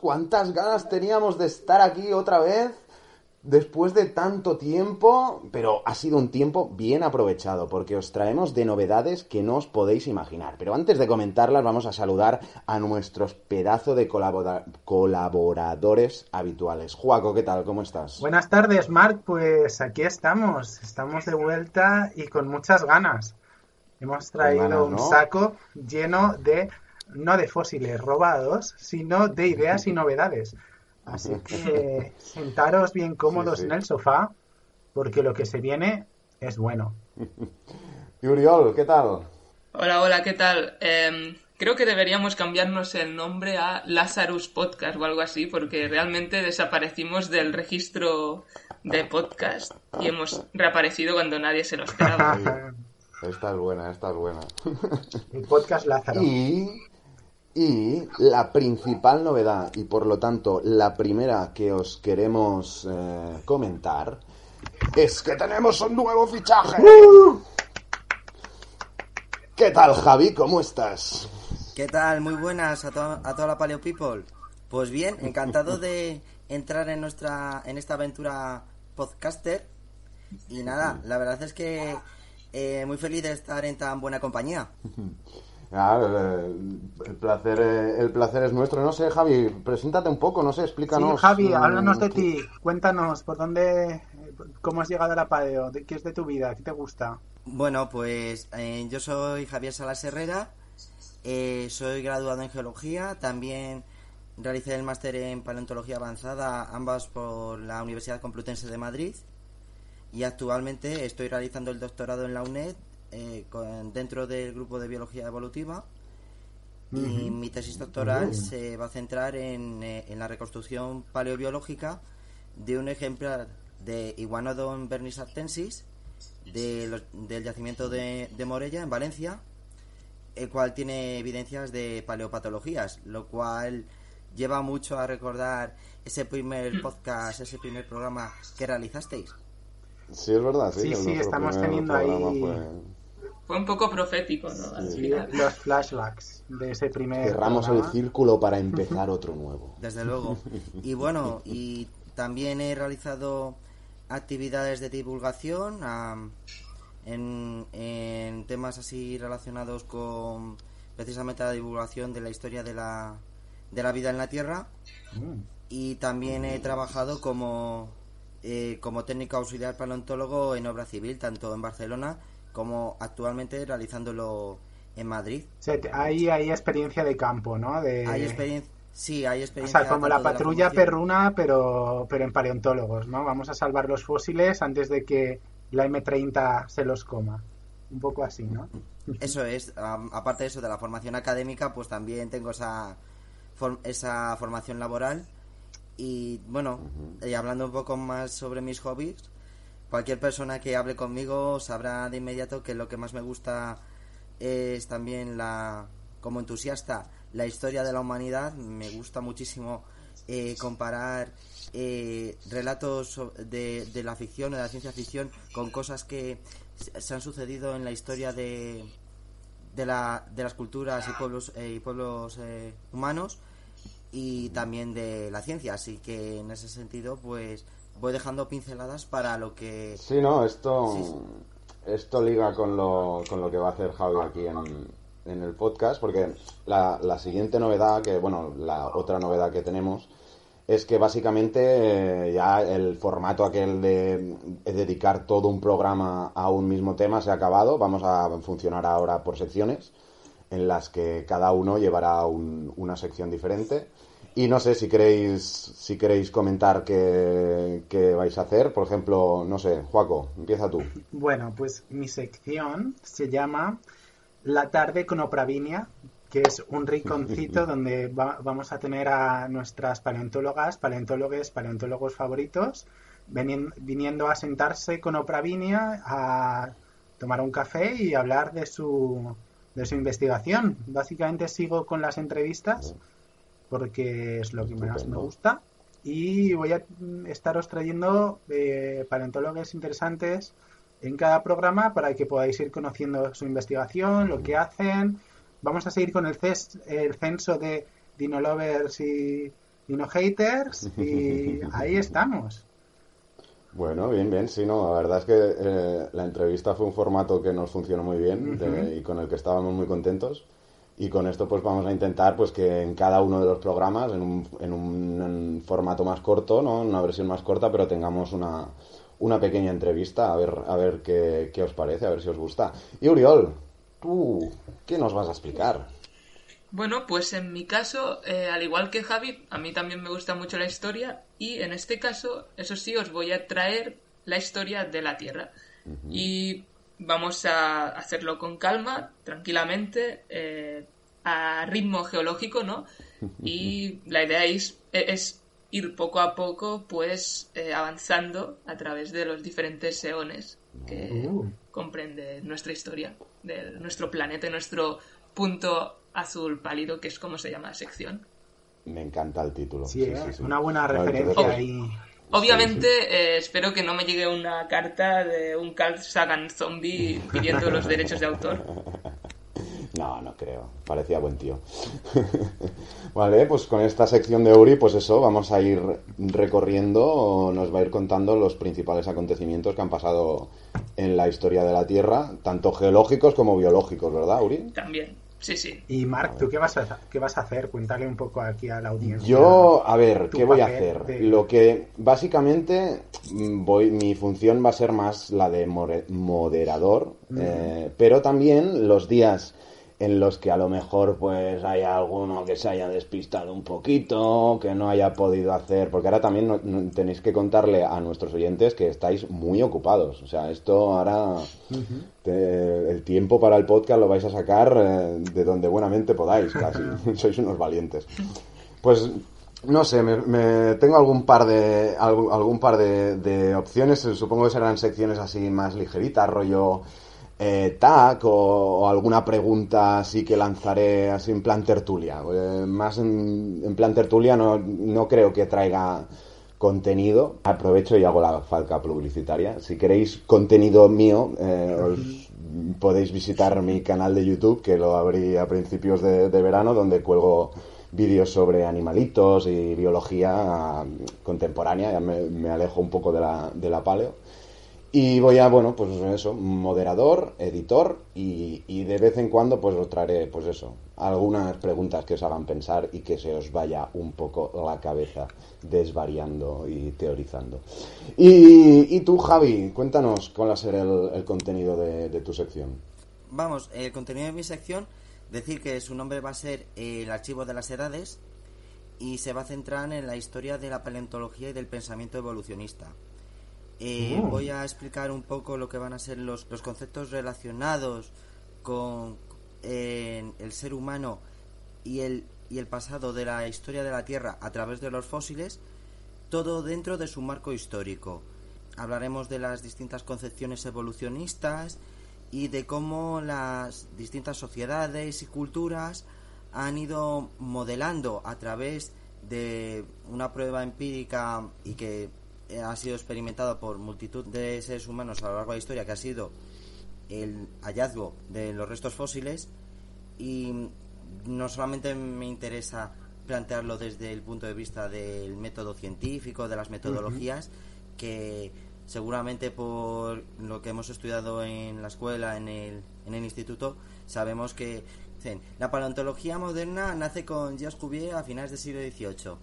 ¿Cuántas ganas teníamos de estar aquí otra vez? Después de tanto tiempo, pero ha sido un tiempo bien aprovechado porque os traemos de novedades que no os podéis imaginar. Pero antes de comentarlas vamos a saludar a nuestros pedazos de colabora- colaboradores habituales. Juaco, ¿qué tal? ¿Cómo estás? Buenas tardes, Marc. Pues aquí estamos. Estamos de vuelta y con muchas ganas. Hemos traído ganas, un saco lleno de, no de fósiles robados, sino de ideas y novedades. Así que sentaros bien cómodos Sí, sí. en el sofá, porque lo que se viene es bueno. Y Uriol, ¿qué tal? Hola, hola, ¿qué tal? Em, creo que deberíamos cambiarnos el nombre a Lazarus Podcast o algo así, porque realmente desaparecimos del registro de podcast y hemos reaparecido cuando nadie se lo esperaba. Esta es buena, esta es buena. El podcast Lázaro. Y, y la principal novedad, y por lo tanto la primera que os queremos eh, comentar, es que tenemos un nuevo fichaje. ¿Qué tal, Javi? ¿Cómo estás? ¿Qué tal? Muy buenas a, to- a toda la Paleo People. Pues bien, encantado de entrar en nuestra en esta aventura podcaster. Y nada, la verdad es que eh, muy feliz de estar en tan buena compañía. Ah, el, el placer, eh, el placer es nuestro. No sé, Javi, preséntate un poco, no sé, Sí, explícanos. Javi, mm, háblanos de ti. Cuéntanos por dónde, cómo has llegado a la Padeo, de qué es de tu vida, qué te gusta. Bueno, pues eh, yo soy Javier Salas Herrera, eh, soy graduado en geología, también realicé el máster en paleontología avanzada, ambas por la Universidad Complutense de Madrid, y actualmente estoy realizando el doctorado en la UNED eh, con- dentro del grupo de biología evolutiva. Y mi tesis doctoral se va a centrar en, eh, en la reconstrucción paleobiológica de un ejemplar de Iguanodon bernisartensis de los- del yacimiento de, de Morella, en Valencia, el cual tiene evidencias de paleopatologías, lo cual lleva mucho a recordar ese primer podcast, ese primer programa que realizasteis. Sí, es verdad, sí. Sí, estamos teniendo ahí- fue- Fue un poco profético, ¿no? Al Sí, final. los flashbacks de ese primer Cerramos el círculo para empezar otro nuevo. Desde luego. Y bueno, y también he realizado actividades de divulgación en, en temas así relacionados con precisamente la divulgación de la historia de la, de la vida en la Tierra. Y también he trabajado como, eh, como técnico auxiliar paleontólogo en obra civil, tanto en Barcelona como actualmente realizándolo en Madrid. O sea, te- hay, hay experiencia de campo, ¿no? De, Hay experiencia. Sí, hay o experiencia. sea, como la patrulla perruna, pero, pero en paleontólogos, ¿no? Vamos a salvar los fósiles antes de que la M30 se los coma. Un poco así, ¿no? Eso es, aparte de eso, de la formación académica, pues también tengo esa, esa formación laboral. Y bueno, y hablando un poco más sobre mis hobbies, cualquier persona que hable conmigo sabrá de inmediato que lo que más me gusta es también la, como entusiasta, la historia de la humanidad. Me gusta muchísimo eh, comparar eh, relatos de, de la ficción o de la ciencia ficción con cosas que se se han sucedido en la historia de, de, la, de las culturas y pueblos, eh, y pueblos eh, humanos y también de la ciencia. Así que en ese sentido, pues voy dejando pinceladas para lo que... Sí, no, esto, esto liga con lo, con lo que va a hacer Javi aquí en, en el podcast, porque la, la siguiente novedad, que bueno, la otra novedad que tenemos es que básicamente eh, ya el formato aquel de, dedicar todo un programa a un mismo tema se ha acabado. Vamos a funcionar ahora por secciones en las que cada uno llevará una sección diferente. Y no sé si queréis, si queréis comentar qué, qué, vais a hacer. Por ejemplo, no sé, Juaco, empieza tú. Bueno, pues mi sección se llama La tarde con Opravinia, que es un rinconcito donde vamos a tener a nuestras paleontólogas, paleontólogos, paleontólogos favoritos, viniendo a sentarse con Opravinia a tomar un café y hablar de su, de su investigación. Básicamente sigo con las entrevistas porque es lo que más me gusta y voy a estaros trayendo eh, paleontólogos interesantes en cada programa para que podáis ir conociendo su investigación, lo que hacen. Vamos a seguir con el, el censo de Dino Lovers y Dino Haters y ahí estamos. Bueno, bien, bien, sí, no, la verdad es que eh, la entrevista fue un formato que nos funcionó muy bien y con el que estábamos muy contentos. Y con esto pues vamos a intentar pues que en cada uno de los programas, en un, en un formato más corto, ¿no? una versión más corta, pero tengamos una, una pequeña entrevista, a ver, a ver qué, qué os parece, a ver si os gusta. Y Uriol, tú, ¿qué nos vas a explicar? Bueno, pues en mi caso, eh, al igual que Javi, a mí también me gusta mucho la historia y en este caso, eso sí, os voy a traer la historia de la Tierra. Y vamos a hacerlo con calma, tranquilamente, eh, a ritmo geológico, ¿no? Y la idea es, es ir poco a poco, pues, eh, avanzando a través de los diferentes eones que uh. comprende nuestra historia, de nuestro planeta, nuestro punto azul pálido, que es como se llama la sección. Me encanta el título. Sí, ¿eh? una buena referencia ahí. Obviamente, eh, espero que no me llegue una carta de un Carl Sagan zombie pidiendo los derechos de autor. No, no creo. Parecía buen tío. vale, pues con esta sección de Uri, pues eso, vamos a ir recorriendo, nos va a ir contando los principales acontecimientos que han pasado en la historia de la Tierra, tanto geológicos como biológicos, ¿verdad, Uri? También. Sí, sí. Y Marc, ¿tú qué vas a, qué vas a hacer? Cuéntale un poco aquí a la audiencia. Yo, a ver, ¿qué voy a hacer? Lo que básicamente mm, voy, mi función va a ser más la de moderador, eh, pero también los días en los que a lo mejor pues haya alguno que se haya despistado un poquito, que no haya podido hacer, porque ahora también tenéis que contarle a nuestros oyentes que estáis muy ocupados, o sea, esto ahora el tiempo para el podcast lo vais a sacar eh, de donde buenamente podáis, casi, sois unos valientes. Pues no sé, me, tengo algún par de algún, par de, de opciones, supongo que serán secciones así más ligeritas, rollo eh, tag o, alguna pregunta así que lanzaré así en plan tertulia. Eh, más en, plan tertulia no, no creo que traiga contenido. Aprovecho y hago la falca publicitaria. Si queréis contenido mío, eh, os podéis visitar mi canal de YouTube, que lo abrí a principios de, verano, donde cuelgo vídeos sobre animalitos y biología contemporánea. Ya me, me, alejo un poco de la, de la paleo. Y voy a, bueno, pues eso, moderador, editor y, de vez en cuando pues os traeré, pues eso, algunas preguntas que os hagan pensar y que se os vaya un poco la cabeza desvariando y teorizando. Y, y tú, Javi, cuéntanos cuál va a ser el, contenido de, de, tu sección. Vamos, el contenido de mi sección, decir que su nombre va a ser el archivo de las edades y se va a centrar en la historia de la paleontología y del pensamiento evolucionista. Eh, oh. Voy a explicar un poco lo que van a ser los, los conceptos relacionados con el ser humano y el, y el pasado de la historia de la Tierra a través de los fósiles, todo dentro de su marco histórico. Hablaremos de las distintas concepciones evolucionistas y de cómo las distintas sociedades y culturas han ido modelando a través de una prueba empírica y que ha sido experimentado por multitud de seres humanos a lo largo de la historia, que ha sido el hallazgo de los restos fósiles y no solamente me interesa plantearlo desde el punto de vista del método científico, de las metodologías, que seguramente por lo que hemos estudiado en la escuela, en el, en el instituto, sabemos que la paleontología moderna nace con Jacques Cuvier a finales del siglo XVIII.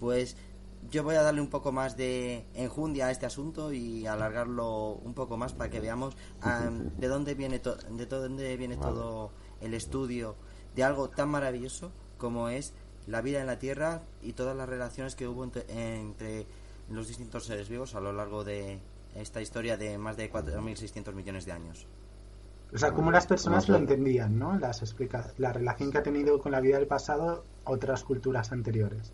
Pues yo voy a darle un poco más de enjundia a este asunto y alargarlo un poco más para que veamos de dónde viene de dónde viene todo el estudio de algo tan maravilloso como es la vida en la Tierra y todas las relaciones que hubo entre, los distintos seres vivos a lo largo de esta historia de más de 4.600 millones de años. O sea, cómo las personas lo entendían, ¿no? Las explica la relación que ha tenido con la vida del pasado otras culturas anteriores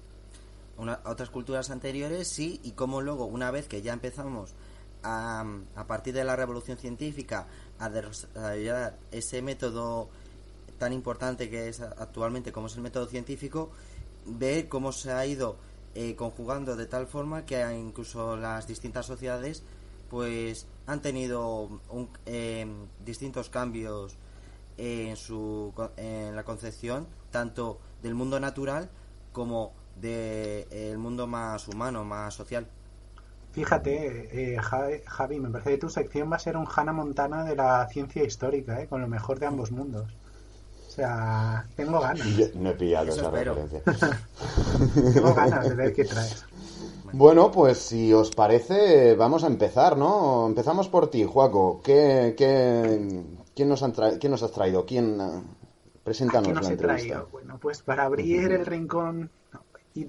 otras culturas anteriores, sí, y cómo luego, una vez que ya empezamos a, a partir de la revolución científica a desarrollar ese método tan importante que es actualmente como es el método científico, ver cómo se ha ido eh, conjugando de tal forma que incluso las distintas sociedades pues han tenido eh, distintos cambios en, su, en la concepción tanto del mundo natural como del el mundo más humano, más social. Fíjate, eh, Javi, me parece que tu sección va a ser un Hannah Montana de la ciencia histórica, ¿eh? con lo mejor de ambos mundos. O sea, tengo ganas. No he pillado esa referencia. tengo ganas de ver qué traes. Bueno, pues si os parece, vamos a empezar, ¿no? Empezamos por ti, Juaco. ¿Qué, qué, quién, nos ¿Quién nos has traído? ¿Quién? Preséntanos la entrevista. Bueno, pues para abrir el rincón y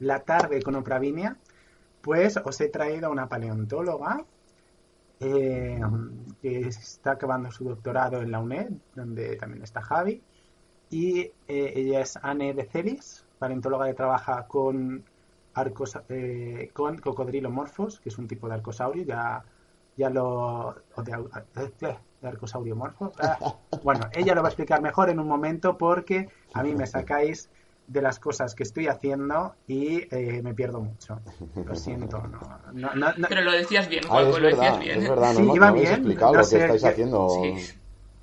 la tarde con Opravinia, pues os he traído a una paleontóloga eh, que está acabando su doctorado en la UNED, donde también está Javi, y eh, ella es Anne Becelis, paleontóloga que trabaja con arcos, eh, con cocodrilomorfos, que es un tipo de arcosaurio, ya, ya lo... de, de arcosaurio morfo. Ah, bueno, ella lo va a explicar mejor en un momento porque a mí me sacáis de las cosas que estoy haciendo y eh, me pierdo mucho. Lo siento. No, no, Pero lo decías bien, ah, Juan, lo decías bien. Es verdad, no, sí, iba bien. explicado lo que estáis haciendo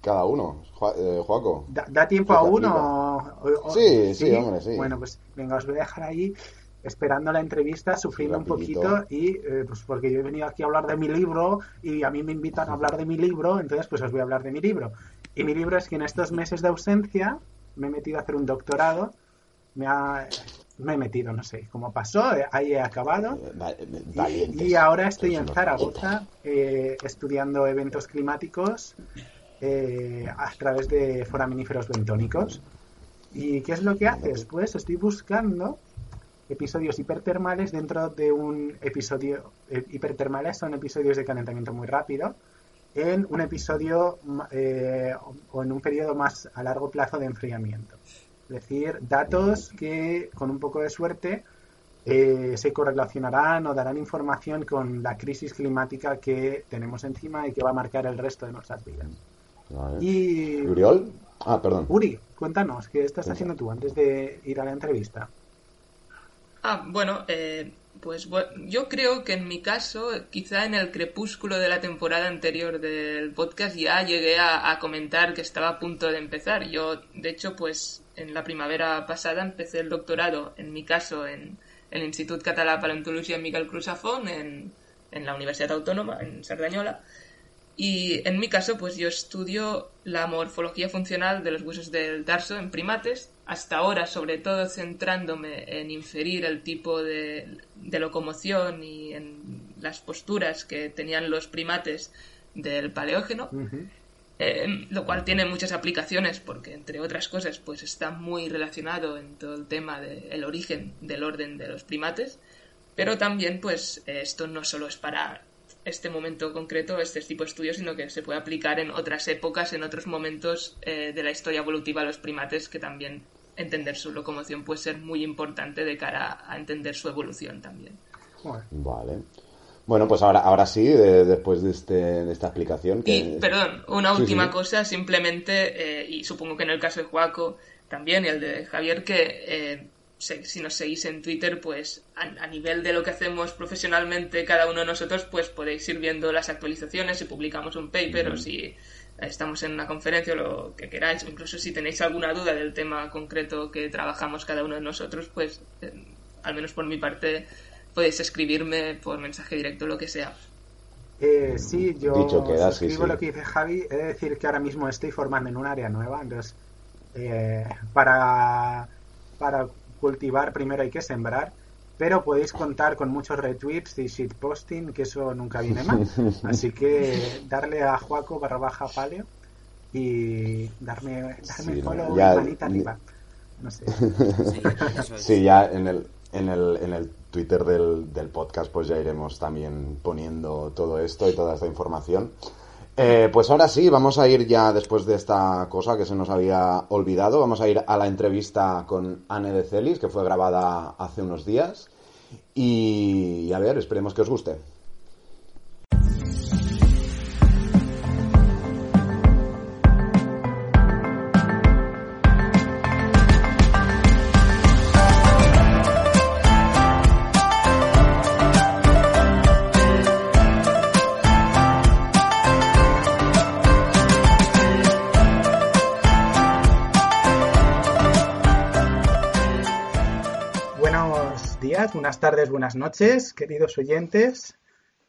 cada uno. Eh, Juaco. ¿Da, tiempo a uno? sí, sí, hombre, sí. Bueno, pues venga, os voy a dejar ahí esperando la entrevista, sufriendo un poquito y eh, pues porque yo he venido aquí a hablar de mi libro y a mí me invitan a hablar de mi libro, entonces pues os voy a hablar de mi libro. Y mi libro es que en estos meses de ausencia me he metido a hacer un doctorado me, ha, me he metido, no sé cómo pasó, eh, ahí he acabado. Eh, y, ahora estoy en Zaragoza eh, estudiando eventos climáticos a través de foraminíferos bentónicos. ¿Y qué es lo que haces? Pues estoy buscando episodios hipertermales dentro de un episodio. hipertermales son episodios de calentamiento muy rápido en un episodio o en un periodo más a largo plazo de enfriamiento. Es decir, datos que con un poco de suerte eh, se correlacionarán o darán información con la crisis climática que tenemos encima y que va a marcar el resto de nuestras vidas. Y Uriol, ah, perdón. Uri, cuéntanos, ¿qué estás haciendo tú antes de ir a la entrevista? Ah, bueno, eh, pues yo creo que en mi caso, quizá en el crepúsculo de la temporada anterior del podcast ya llegué a, a comentar que estaba a punto de empezar. Yo, de hecho, pues en la primavera pasada empecé el doctorado, en mi caso, en el Institut Català Paleontologia Miquel Cruzafón, en, en la Universidad Autónoma, en Sardañola. Y en mi caso, pues yo estudio la morfología funcional de los huesos del tarso en primates, hasta ahora sobre todo centrándome en inferir el tipo de, de locomoción y en las posturas que tenían los primates del paleógeno. Eh, lo cual tiene muchas aplicaciones porque, entre otras cosas, pues está muy relacionado en todo el tema del origen del orden de los primates, pero también, pues, esto no solo es para este momento concreto, este tipo de estudios, sino que se puede aplicar en otras épocas, en otros momentos eh, de la historia evolutiva de los primates, que también entender su locomoción puede ser muy importante de cara a entender su evolución también. Vale. Bueno, pues ahora, ahora sí, después de, este, de esta explicación. Y, perdón, una última cosa, simplemente, eh, y supongo que en el caso de Joaco también, y el de Javier, que eh, si nos seguís en Twitter, pues a, nivel de lo que hacemos profesionalmente cada uno de nosotros, pues podéis ir viendo las actualizaciones, si publicamos un paper o si estamos en una conferencia o lo que queráis, incluso si tenéis alguna duda del tema concreto que trabajamos cada uno de nosotros, pues eh, al menos por mi parte podéis escribirme por mensaje directo, lo que sea. Eh, sí, yo Dicho queda, suscribo sí, sí. lo que dice Javi. He de decir que ahora mismo estoy formando en un área nueva, entonces eh, para, para cultivar primero hay que sembrar, pero podéis contar con muchos retweets y shitposting, que eso nunca viene mal. Así que darle a Juaco barra baja paleo y darme, darme Sí, follow ya- y manita arriba. No sé. Sí, ya en el, en el, en el Twitter del, del podcast pues ya iremos también poniendo todo esto y toda esta información. Eh, pues ahora sí, vamos a ir ya después de esta cosa que se nos había olvidado, vamos a ir a la entrevista con Anne de Celis, que fue grabada hace unos días. Y, a ver, esperemos que os guste. Buenas tardes, buenas noches, queridos oyentes.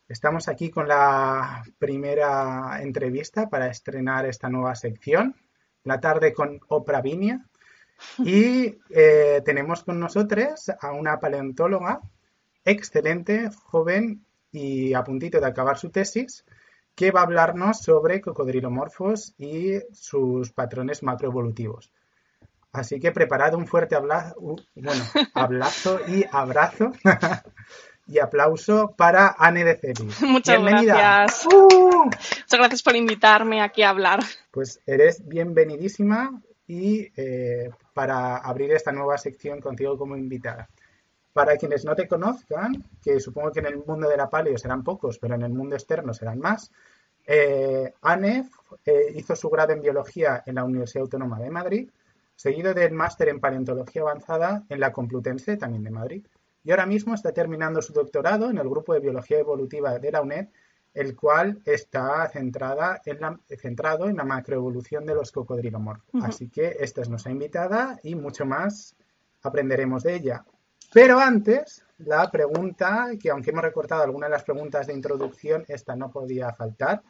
Estamos aquí con la primera entrevista para estrenar esta nueva sección, la tarde con Oprah Vinia. Y eh, tenemos con nosotros a una paleontóloga excelente, joven y a puntito de acabar su tesis, que va a hablarnos sobre cocodrilomorfos y sus patrones macroevolutivos. Así que preparad un fuerte u- bueno, abrazo y abrazo y aplauso para Anne de Celis. Muchas Bienvenida. gracias. ¡Uh! Muchas gracias por invitarme aquí a hablar. Pues eres bienvenidísima y eh, para abrir esta nueva sección contigo como invitada. Para quienes no te conozcan, que supongo que en el mundo de la paleo serán pocos, pero en el mundo externo serán más, eh, Anne eh, hizo su grado en biología en la Universidad Autónoma de Madrid, seguido del máster en paleontología avanzada en la Complutense, también de Madrid. Y ahora mismo está terminando su doctorado en el grupo de biología evolutiva de la UNED, el cual está centrada en la, centrado en la macroevolución de los cocodrilomorfos. Así que esta es nuestra invitada y mucho más aprenderemos de ella. Pero antes, la pregunta, que aunque hemos recortado algunas de las preguntas de introducción, esta no podía faltar.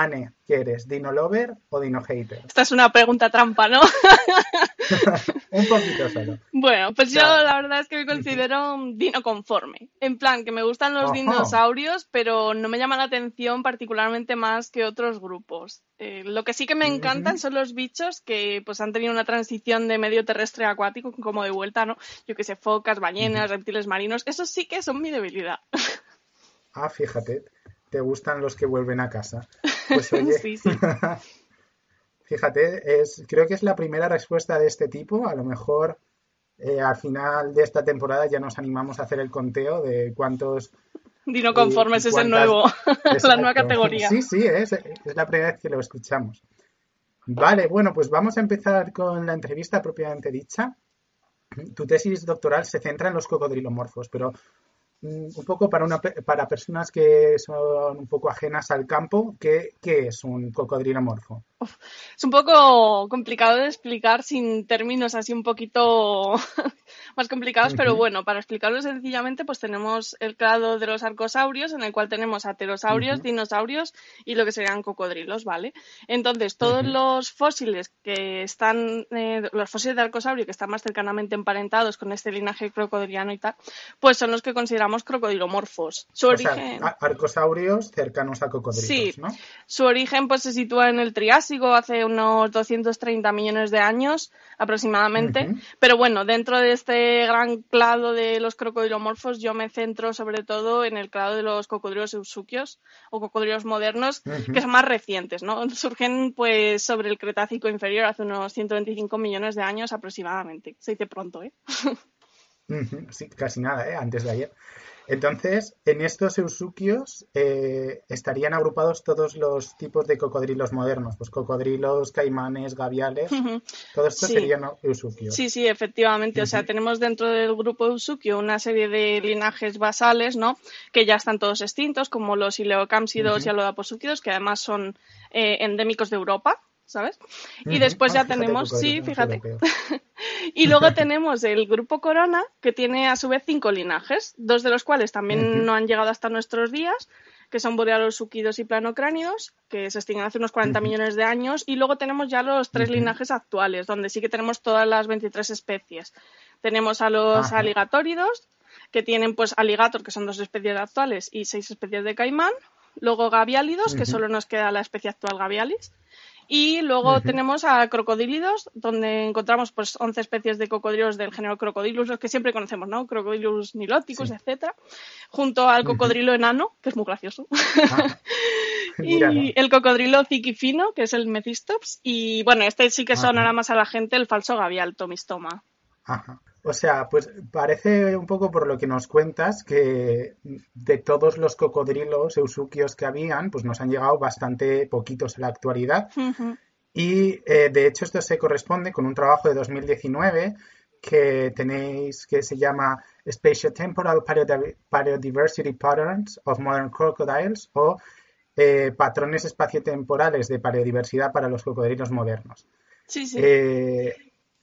Anne, ¿qué eres? ¿Dino lover o dino hater? Esta es una pregunta trampa, ¿no? Un poquito solo. Bueno, pues yo Claro. la verdad es que me considero un dino conforme. En plan, que me gustan los Ojo. dinosaurios, pero no me llama la atención particularmente más que otros grupos. Eh, lo que sí que me encantan son los bichos que pues han tenido una transición de medio terrestre a acuático, como de vuelta, ¿no? Yo que sé, focas, ballenas, reptiles marinos, esos sí que son mi debilidad. Ah, fíjate, te gustan los que vuelven a casa. Pues oye, Sí, sí. fíjate, es, creo que es la primera respuesta de este tipo. A lo mejor eh, al final de esta temporada ya nos animamos a hacer el conteo de cuántos Dino conformes y es el nuevo, la nueva categoría. Sí, sí, es, es la primera vez que lo escuchamos. Vale, bueno, pues vamos a empezar con la entrevista propiamente dicha. Tu tesis doctoral se centra en los cocodrilomorfos, pero un poco para, una, para personas que son un poco ajenas al campo, ¿qué, qué es un cocodrilomorfo? Es un poco complicado de explicar sin términos así un poquito más complicados, pero bueno, para explicarlo sencillamente, pues tenemos el clado de los arcosaurios, en el cual tenemos aterosaurios, dinosaurios y lo que serían cocodrilos, ¿vale? Entonces, todos los fósiles que están, eh, los fósiles de arcosaurio que están más cercanamente emparentados con este linaje crocodiliano y tal, pues son los que consideramos crocodilomorfos. Su O origen. arcosaurios cercanos a cocodrilos, Sí. ¿no? Su origen pues se sitúa en el Triásico hace unos 230 millones de años aproximadamente. Pero bueno, dentro de este gran clado de los crocodilomorfos yo me centro sobre todo en el clado de los cocodrilos eusuquios o cocodrilos modernos que son más recientes, ¿no? Surgen pues sobre el Cretácico inferior hace unos 125 millones de años aproximadamente. Se dice pronto, ¿eh? Sí, casi nada, ¿eh? Antes de ayer. Entonces, en estos eusuquios eh, estarían agrupados todos los tipos de cocodrilos modernos, pues cocodrilos, caimanes, gaviales, todo esto Sí. serían eusuquios. Sí, sí, efectivamente. O sea, tenemos dentro del grupo Eusukio una serie de linajes basales, ¿no? Que ya están todos extintos, como los ileocámsidos y alodapocúquidos, que además son eh, endémicos de Europa, ¿sabes? Y después Ah, ya tenemos, sí, fíjate. Y luego tenemos el grupo Corona, que tiene a su vez cinco linajes, dos de los cuales también no han llegado hasta nuestros días, que son borealosuquidos y planocránidos, que se extinguen hace unos 40 millones de años. Y luego tenemos ya los tres linajes actuales, donde sí que tenemos todas las 23 especies. Tenemos a los aligatóridos, que tienen pues aligator, que son dos especies actuales, y seis especies de caimán. Luego gaviálidos, que solo nos queda la especie actual gavialis. Y luego tenemos a crocodílidos, donde encontramos pues 11 especies de cocodrilos del género Crocodilus, los que siempre conocemos, ¿no? Crocodilus niloticus, Sí. etcétera, junto al cocodrilo enano, que es muy gracioso. Ah, y el cocodrilo ziquifino, que es el Mephistops, y bueno, este sí que sonará más a la gente, el falso gavial, Tomistoma. Ajá. O sea, pues parece un poco por lo que nos cuentas que de todos los cocodrilos eusuquios que habían, pues nos han llegado bastante poquitos en la actualidad. Y eh, de hecho esto se corresponde con un trabajo de 2019 que tenéis que se llama Spatiotemporal Biodiv- Biodiversity Patterns of Modern Crocodiles o eh, Patrones espaciotemporales de paleodiversidad para los cocodrilos modernos. Sí, sí. Eh,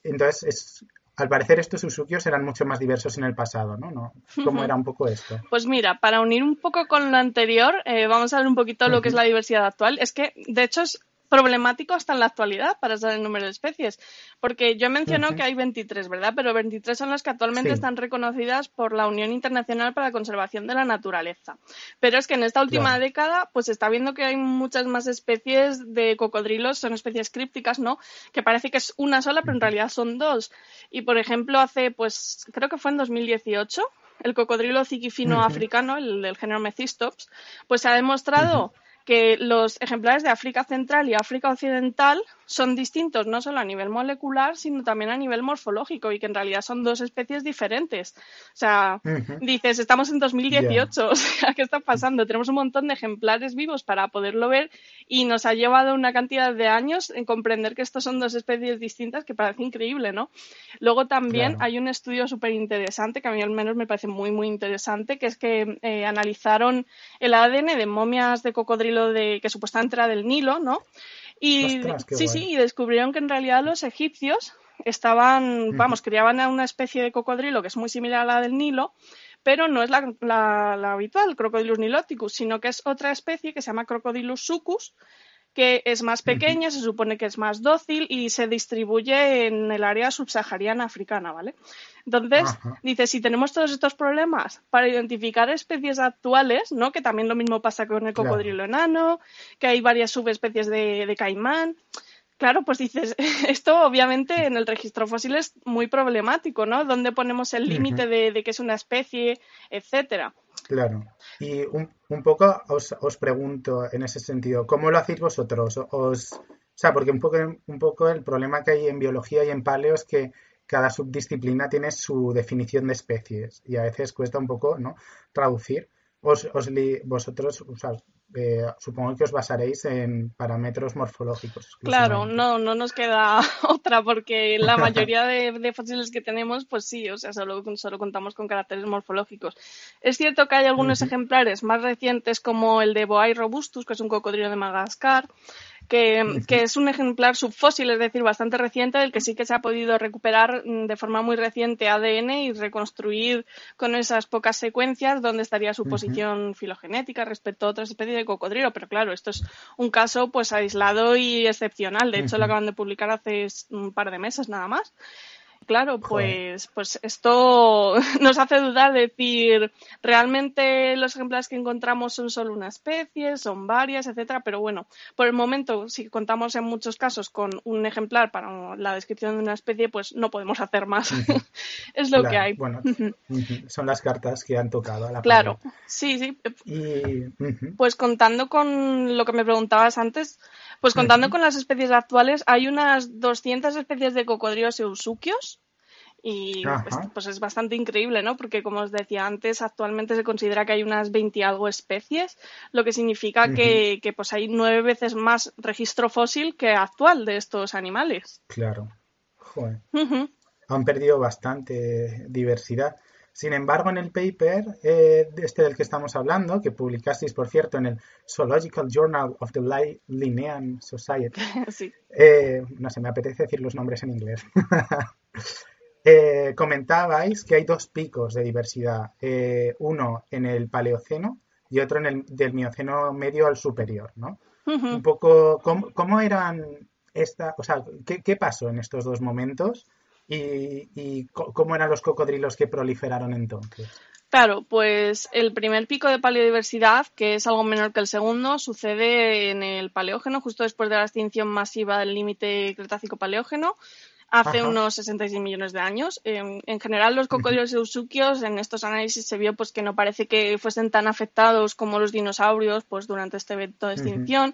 entonces, es, al parecer estos usuquios eran mucho más diversos en el pasado, ¿no? ¿No? ¿Cómo era un poco esto? Pues mira, para unir un poco con lo anterior, eh, vamos a ver un poquito lo que es la diversidad actual. Es que, de hecho, es problemático hasta en la actualidad para saber el número de especies. Porque yo menciono Ujú. que hay 23, ¿verdad? Pero 23 son las que actualmente Sí. están reconocidas por la Unión Internacional para la Conservación de la Naturaleza. Pero es que en esta última Claro. década, pues está viendo que hay muchas más especies de cocodrilos, son especies crípticas, ¿no? Que parece que es una sola, pero en realidad son dos. Y por ejemplo, hace, pues, creo que fue en 2018, el cocodrilo ziquifino africano, el del género Mecistops, pues se ha demostrado que los ejemplares de África Central y África Occidental son distintos no solo a nivel molecular, sino también a nivel morfológico y que en realidad son dos especies diferentes. O sea, dices, estamos en 2018, o sea, ¿qué está pasando? Tenemos un montón de ejemplares vivos para poderlo ver y nos ha llevado una cantidad de años en comprender que estos son dos especies distintas que parece increíble, ¿no? Luego también Claro. hay un estudio súper interesante, que a mí al menos me parece muy, muy interesante, que es que eh, analizaron el ADN de momias de cocodrilo de, que supuestamente era del Nilo, ¿no? Y Ostras, sí, guay. sí, y descubrieron que en realidad los egipcios estaban, vamos, criaban a una especie de cocodrilo que es muy similar a la del Nilo, pero no es la, la- la habitual, Crocodilus niloticus, sino que es otra especie que se llama Crocodilus sucus, que es más pequeña, se supone que es más dócil y se distribuye en el área subsahariana africana, ¿vale? Entonces, Ajá. dice, si tenemos todos estos problemas para identificar especies actuales, ¿no? Que también lo mismo pasa con el Claro. cocodrilo enano, que hay varias subespecies de, de caimán. Claro, pues dices, esto obviamente en el registro fósil es muy problemático, ¿no? ¿Dónde ponemos el límite de, de que es una especie, etcétera? Claro. Y un, un poco os, os pregunto en ese sentido, ¿cómo lo hacéis vosotros? Os, o sea, porque un poco, un poco el problema que hay en biología y en paleo es que cada subdisciplina tiene su definición de especies y a veces cuesta un poco, ¿no? Traducir. Os, os li- vosotros, o eh, supongo que os basaréis en parámetros morfológicos. Claro, no, no nos queda otra porque la mayoría de, de fósiles que tenemos, pues sí, o sea, solo, solo contamos con caracteres morfológicos. Es cierto que hay algunos ejemplares más recientes como el de Boai robustus, que es un cocodrilo de Madagascar, que, que es un ejemplar subfósil, es decir, bastante reciente, del que sí que se ha podido recuperar mm, de forma muy reciente ADN y reconstruir con esas pocas secuencias dónde estaría su posición filogenética respecto a otras especies de cocodrilo. Pero claro, esto es un caso pues aislado y excepcional. De hecho, lo acaban de publicar hace un par de meses nada más. Claro, pues, pues esto nos hace dudar, decir, realmente los ejemplares que encontramos son solo una especie, son varias, etcétera, pero bueno, por el momento, si contamos en muchos casos con un ejemplar para la descripción de una especie, pues no podemos hacer más. es lo Claro, que hay. Bueno, son las cartas que han tocado a la Claro, sí, sí. Y, Pues contando con lo que me preguntabas antes, pues contando con las especies actuales, hay unas 200 especies de cocodrilos eusuquios Y pues, pues es bastante increíble, ¿no? Porque como os decía antes, actualmente se considera que hay unas 20 y algo especies, lo que significa que, que pues hay nueve veces más registro fósil que actual de estos animales. Claro. Joder. Han perdido bastante diversidad. Sin embargo, en el paper eh, este del que estamos hablando, que publicasteis, por cierto, en el Zoological Journal of the Li- Linnean Society, Sí. eh, no sé, me apetece decir los nombres en inglés. Eh, comentabais que hay dos picos de diversidad, uno en el Paleoceno y otro en el del Mioceno medio al superior, ¿no? Un poco, ¿cómo, cómo eran esta, o sea, ¿qué, qué pasó en estos dos momentos y, y cómo eran los cocodrilos que proliferaron entonces? Claro, pues el primer pico de paleodiversidad, que es algo menor que el segundo, sucede en el Paleógeno, justo después de la extinción masiva del límite Cretácico-Paleógeno, hace Ajá. unos 66 millones de años. En, en general, los cocodrilos eusuquios, en estos análisis se vio pues que no parece que fuesen tan afectados como los dinosaurios pues durante este evento de extinción.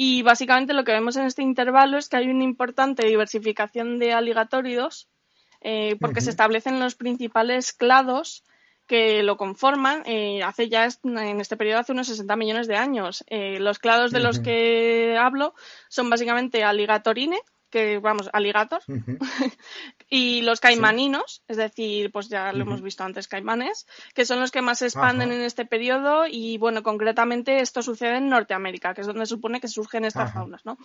Y básicamente lo que vemos en este intervalo es que hay una importante diversificación de aligatóridos, eh, porque se establecen los principales clados que lo conforman eh, hace ya en este periodo hace unos 60 millones de años. Eh, los clados de los que hablo son básicamente Alligatorine, que vamos, alligator, Ujú, y los caimaninos, es decir, pues ya lo hemos visto antes, caimanes, que son los que más se expanden Ajá. en este periodo y bueno, concretamente esto sucede en Norteamérica, que es donde se supone que surgen estas Ajá. faunas, ¿no?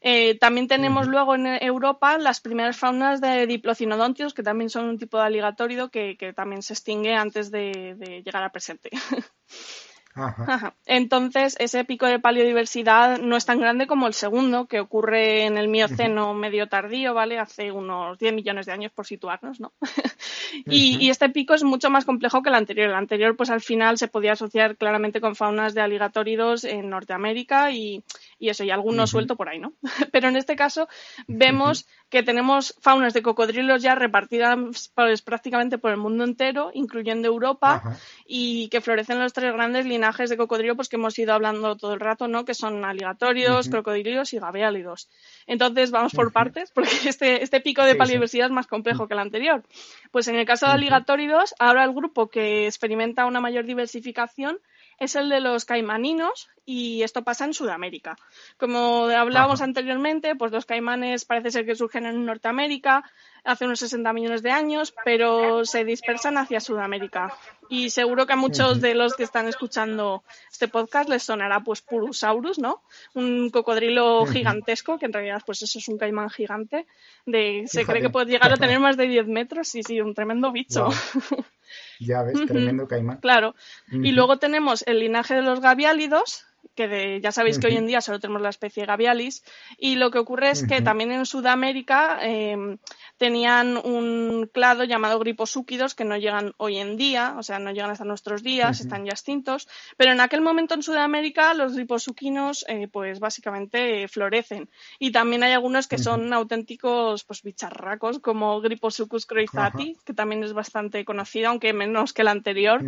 Eh, también tenemos luego en Europa las primeras faunas de diplocinodontios, que también son un tipo de aligatórido que, que también se extingue antes de, de llegar al presente. Ajá. Ajá. Entonces, ese pico de paleodiversidad no es tan grande como el segundo, que ocurre en el Mioceno medio tardío, ¿vale? Hace unos 10 millones de años por situarnos, ¿no? y este pico es mucho más complejo que el anterior. El anterior, pues al final se podía asociar claramente con faunas de aligatóridos en Norteamérica y, y eso, y alguno suelto por ahí, ¿no? Pero en este caso vemos que tenemos faunas de cocodrilos ya repartidas pues, prácticamente por el mundo entero, incluyendo Europa y que florecen los tres grandes linajes de cocodrilo pues que hemos ido hablando todo el rato, ¿no? Que son aligatorios, crocodilios y gaviálidos. Entonces vamos por partes porque este, este pico de Sí, es más complejo que el anterior. Pues en el caso de Ujú. aligatóridos, ahora el grupo que experimenta una mayor diversificación es el de los caimaninos y esto pasa en Sudamérica. Como hablábamos Ajá. anteriormente, pues los caimanes parece ser que surgen en Norteamérica hace unos 60 millones de años, pero se dispersan hacia Sudamérica. Y seguro que a muchos de los que están escuchando este podcast les sonará pues Purusaurus, ¿no? Un cocodrilo gigantesco, que en realidad pues eso es un caimán gigante. De, se cree que puede llegar a tener más de 10 metros, sí, sí, un tremendo bicho. Ya ves, tremendo caimán. Claro. Y luego tenemos el linaje de los gaviálidos, que de- ya sabéis que hoy en día solo tenemos la especie Gavialis, y lo que ocurre es que también en Sudamérica eh, tenían un clado llamado griposúquidos que no llegan hoy en día, o sea, no llegan hasta nuestros días, están ya extintos, pero en aquel momento en Sudamérica los griposúquinos eh, pues básicamente eh, florecen. Y también hay algunos que son auténticos pues bicharracos, como Griposuchus croizati, que también es bastante conocido, aunque menos que el anterior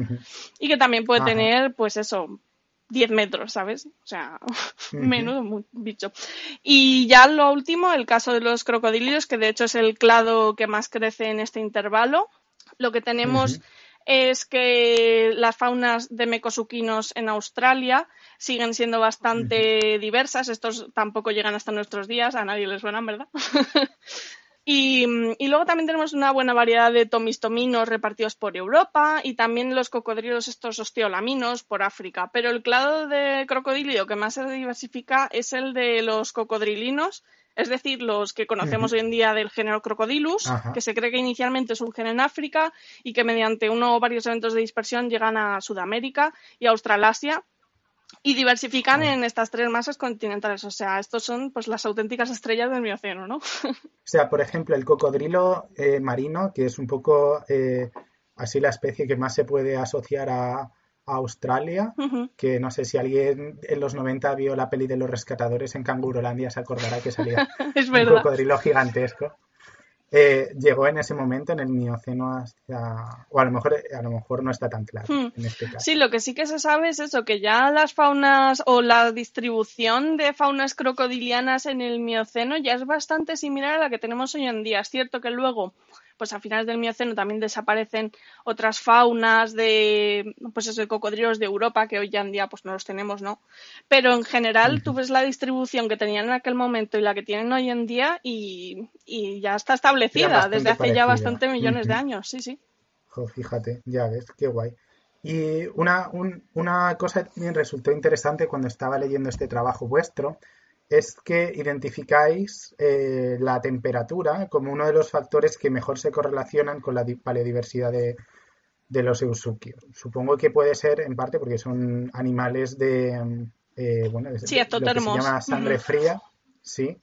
y que también puede tener, pues eso, 10 metros, ¿sabes? O sea, menudo bicho. Y ya lo último, el caso de los crocodilios, que de hecho es el clado que más crece en este intervalo. Lo que tenemos es que las faunas de mecosuquinos en Australia siguen siendo bastante diversas. Estos tampoco llegan hasta nuestros días, a nadie les suenan, ¿verdad? Y, y luego también tenemos una buena variedad de tomistominos repartidos por Europa y también los cocodrilos estos osteolaminos por África. Pero el clado de crocodilio que más se diversifica es el de los cocodrilinos, es decir, los que conocemos hoy en día del género Crocodilus, Ajá. que se cree que inicialmente surgen en África y que mediante uno o varios eventos de dispersión llegan a Sudamérica y a Australasia y diversifican en estas tres masas continentales. O sea, estos son pues las auténticas estrellas del Mioceno, ¿no? O sea, por ejemplo, el cocodrilo eh, marino, que es un poco eh, así la especie que más se puede asociar a, a Australia, que no sé si alguien en los 90 vio la peli de los rescatadores en Cangurolandia, se acordará que salía Es un cocodrilo gigantesco. Eh, llegó en ese momento en el Mioceno hacia... O a lo mejor, a lo mejor no está tan claro Hmm. en este caso. Sí, lo que sí que se sabe es eso, que ya las faunas o la distribución de faunas crocodilianas en el Mioceno ya es bastante similar a la que tenemos hoy en día. Es cierto que luego pues a finales del Mioceno también desaparecen otras faunas de, pues eso, de cocodrilos de Europa, que hoy en día pues no los tenemos, ¿no? Pero en general tú ves la distribución que tenían en aquel momento y la que tienen hoy en día y, ya está establecida desde hace ya bastante millones de años, sí, sí. fíjate, ya ves, qué guay. Y una, una cosa que me resultó interesante cuando estaba leyendo este trabajo vuestro es que identificáis eh, la temperatura como uno de los factores que mejor se correlacionan con la paleodiversidad de, los eusuquios. Supongo que puede ser en parte porque son animales de, eh, bueno, de, sí, lo que se llama sangre fría, sí,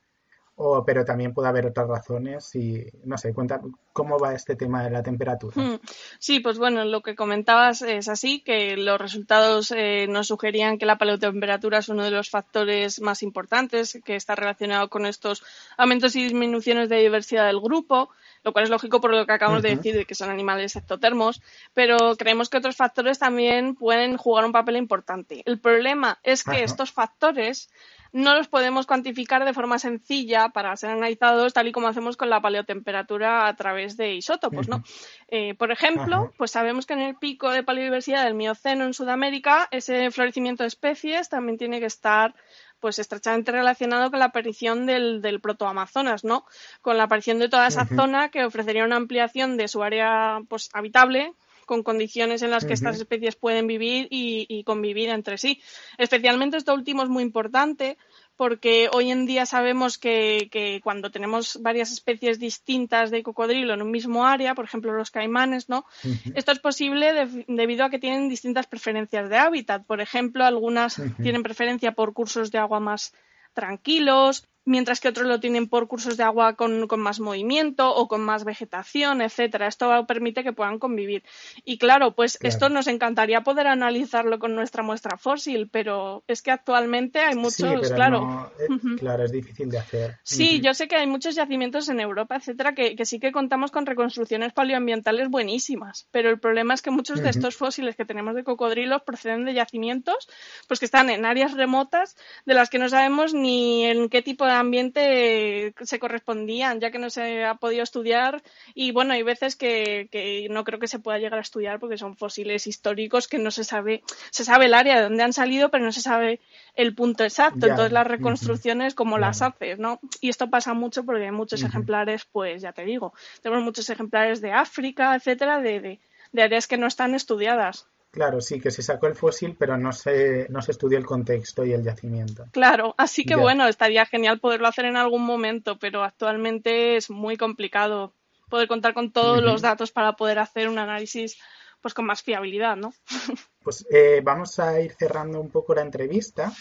pero también puede haber otras razones y no sé, cuenta cómo va este tema de la temperatura. Hmm. Sí, pues bueno, lo que comentabas es así, que los resultados eh, nos sugerían que la paleotemperatura es uno de los factores más importantes que está relacionado con estos aumentos y disminuciones de diversidad del grupo, lo cual es lógico por lo que acabamos de decir de que son animales ectotermos, pero creemos que otros factores también pueden jugar un papel importante. El problema es que estos factores no los podemos cuantificar de forma sencilla para ser analizados tal y como hacemos con la paleotemperatura a través de isótopos, ¿no? Eh, por ejemplo, pues sabemos que en el pico de paleodiversidad del Mioceno en Sudamérica, ese florecimiento de especies también tiene que estar pues estrechamente relacionado con la aparición del, del protoamazonas, ¿no? Con la aparición de toda esa zona que ofrecería una ampliación de su área pues habitable con condiciones en las que estas especies pueden vivir y, convivir entre sí. Especialmente esto último es muy importante porque hoy en día sabemos que, cuando tenemos varias especies distintas de cocodrilo en un mismo área, por ejemplo los caimanes, ¿no? Esto es posible debido a que tienen distintas preferencias de hábitat. Por ejemplo, algunas tienen preferencia por cursos de agua más tranquilos, mientras que otros lo tienen por cursos de agua con, más movimiento o con más vegetación, etcétera. Esto permite que puedan convivir. Y claro, pues esto nos encantaría poder analizarlo con nuestra muestra fósil, pero es que actualmente hay muchos, claro. Eh, claro, es difícil de hacer. Sí, yo sé que hay muchos yacimientos en Europa, etcétera, que, sí que contamos con reconstrucciones paleoambientales buenísimas, pero el problema es que muchos de estos fósiles que tenemos de cocodrilos proceden de yacimientos pues que están en áreas remotas de las que no sabemos ni en qué tipo de ambiente se correspondían, ya que no se ha podido estudiar. Y bueno, hay veces que, no creo que se pueda llegar a estudiar porque son fósiles históricos que no se sabe, se sabe el área de donde han salido, pero no se sabe el punto exacto. Entonces las reconstrucciones, como las haces, ¿no? Y esto pasa mucho porque hay muchos ejemplares, pues ya te digo, tenemos muchos ejemplares de África, etcétera, de, de áreas que no están estudiadas. Claro, sí, que se sacó el fósil, pero no se, no se estudió el contexto y el yacimiento. Claro, así que bueno, estaría genial poderlo hacer en algún momento, pero actualmente es muy complicado poder contar con todos los datos para poder hacer un análisis pues con más fiabilidad, ¿no? Pues eh, vamos a ir cerrando un poco la entrevista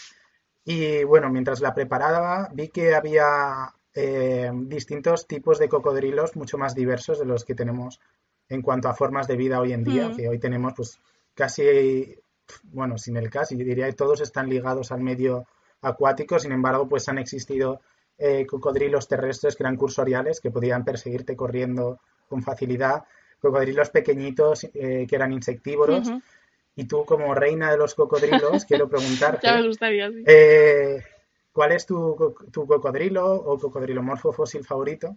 y bueno, mientras la preparaba vi que había eh, distintos tipos de cocodrilos mucho más diversos de los que tenemos en cuanto a formas de vida hoy en día, que hoy tenemos pues casi, bueno, sin el casi, yo diría que todos están ligados al medio acuático, sin embargo, pues han existido eh, cocodrilos terrestres que eran cursoriales, que podían perseguirte corriendo con facilidad, cocodrilos pequeñitos eh, que eran insectívoros. Y tú, como reina de los cocodrilos, quiero preguntarte. ya me gustaría, eh, ¿Cuál es tu, tu, cocodrilo o cocodrilomorfo fósil favorito?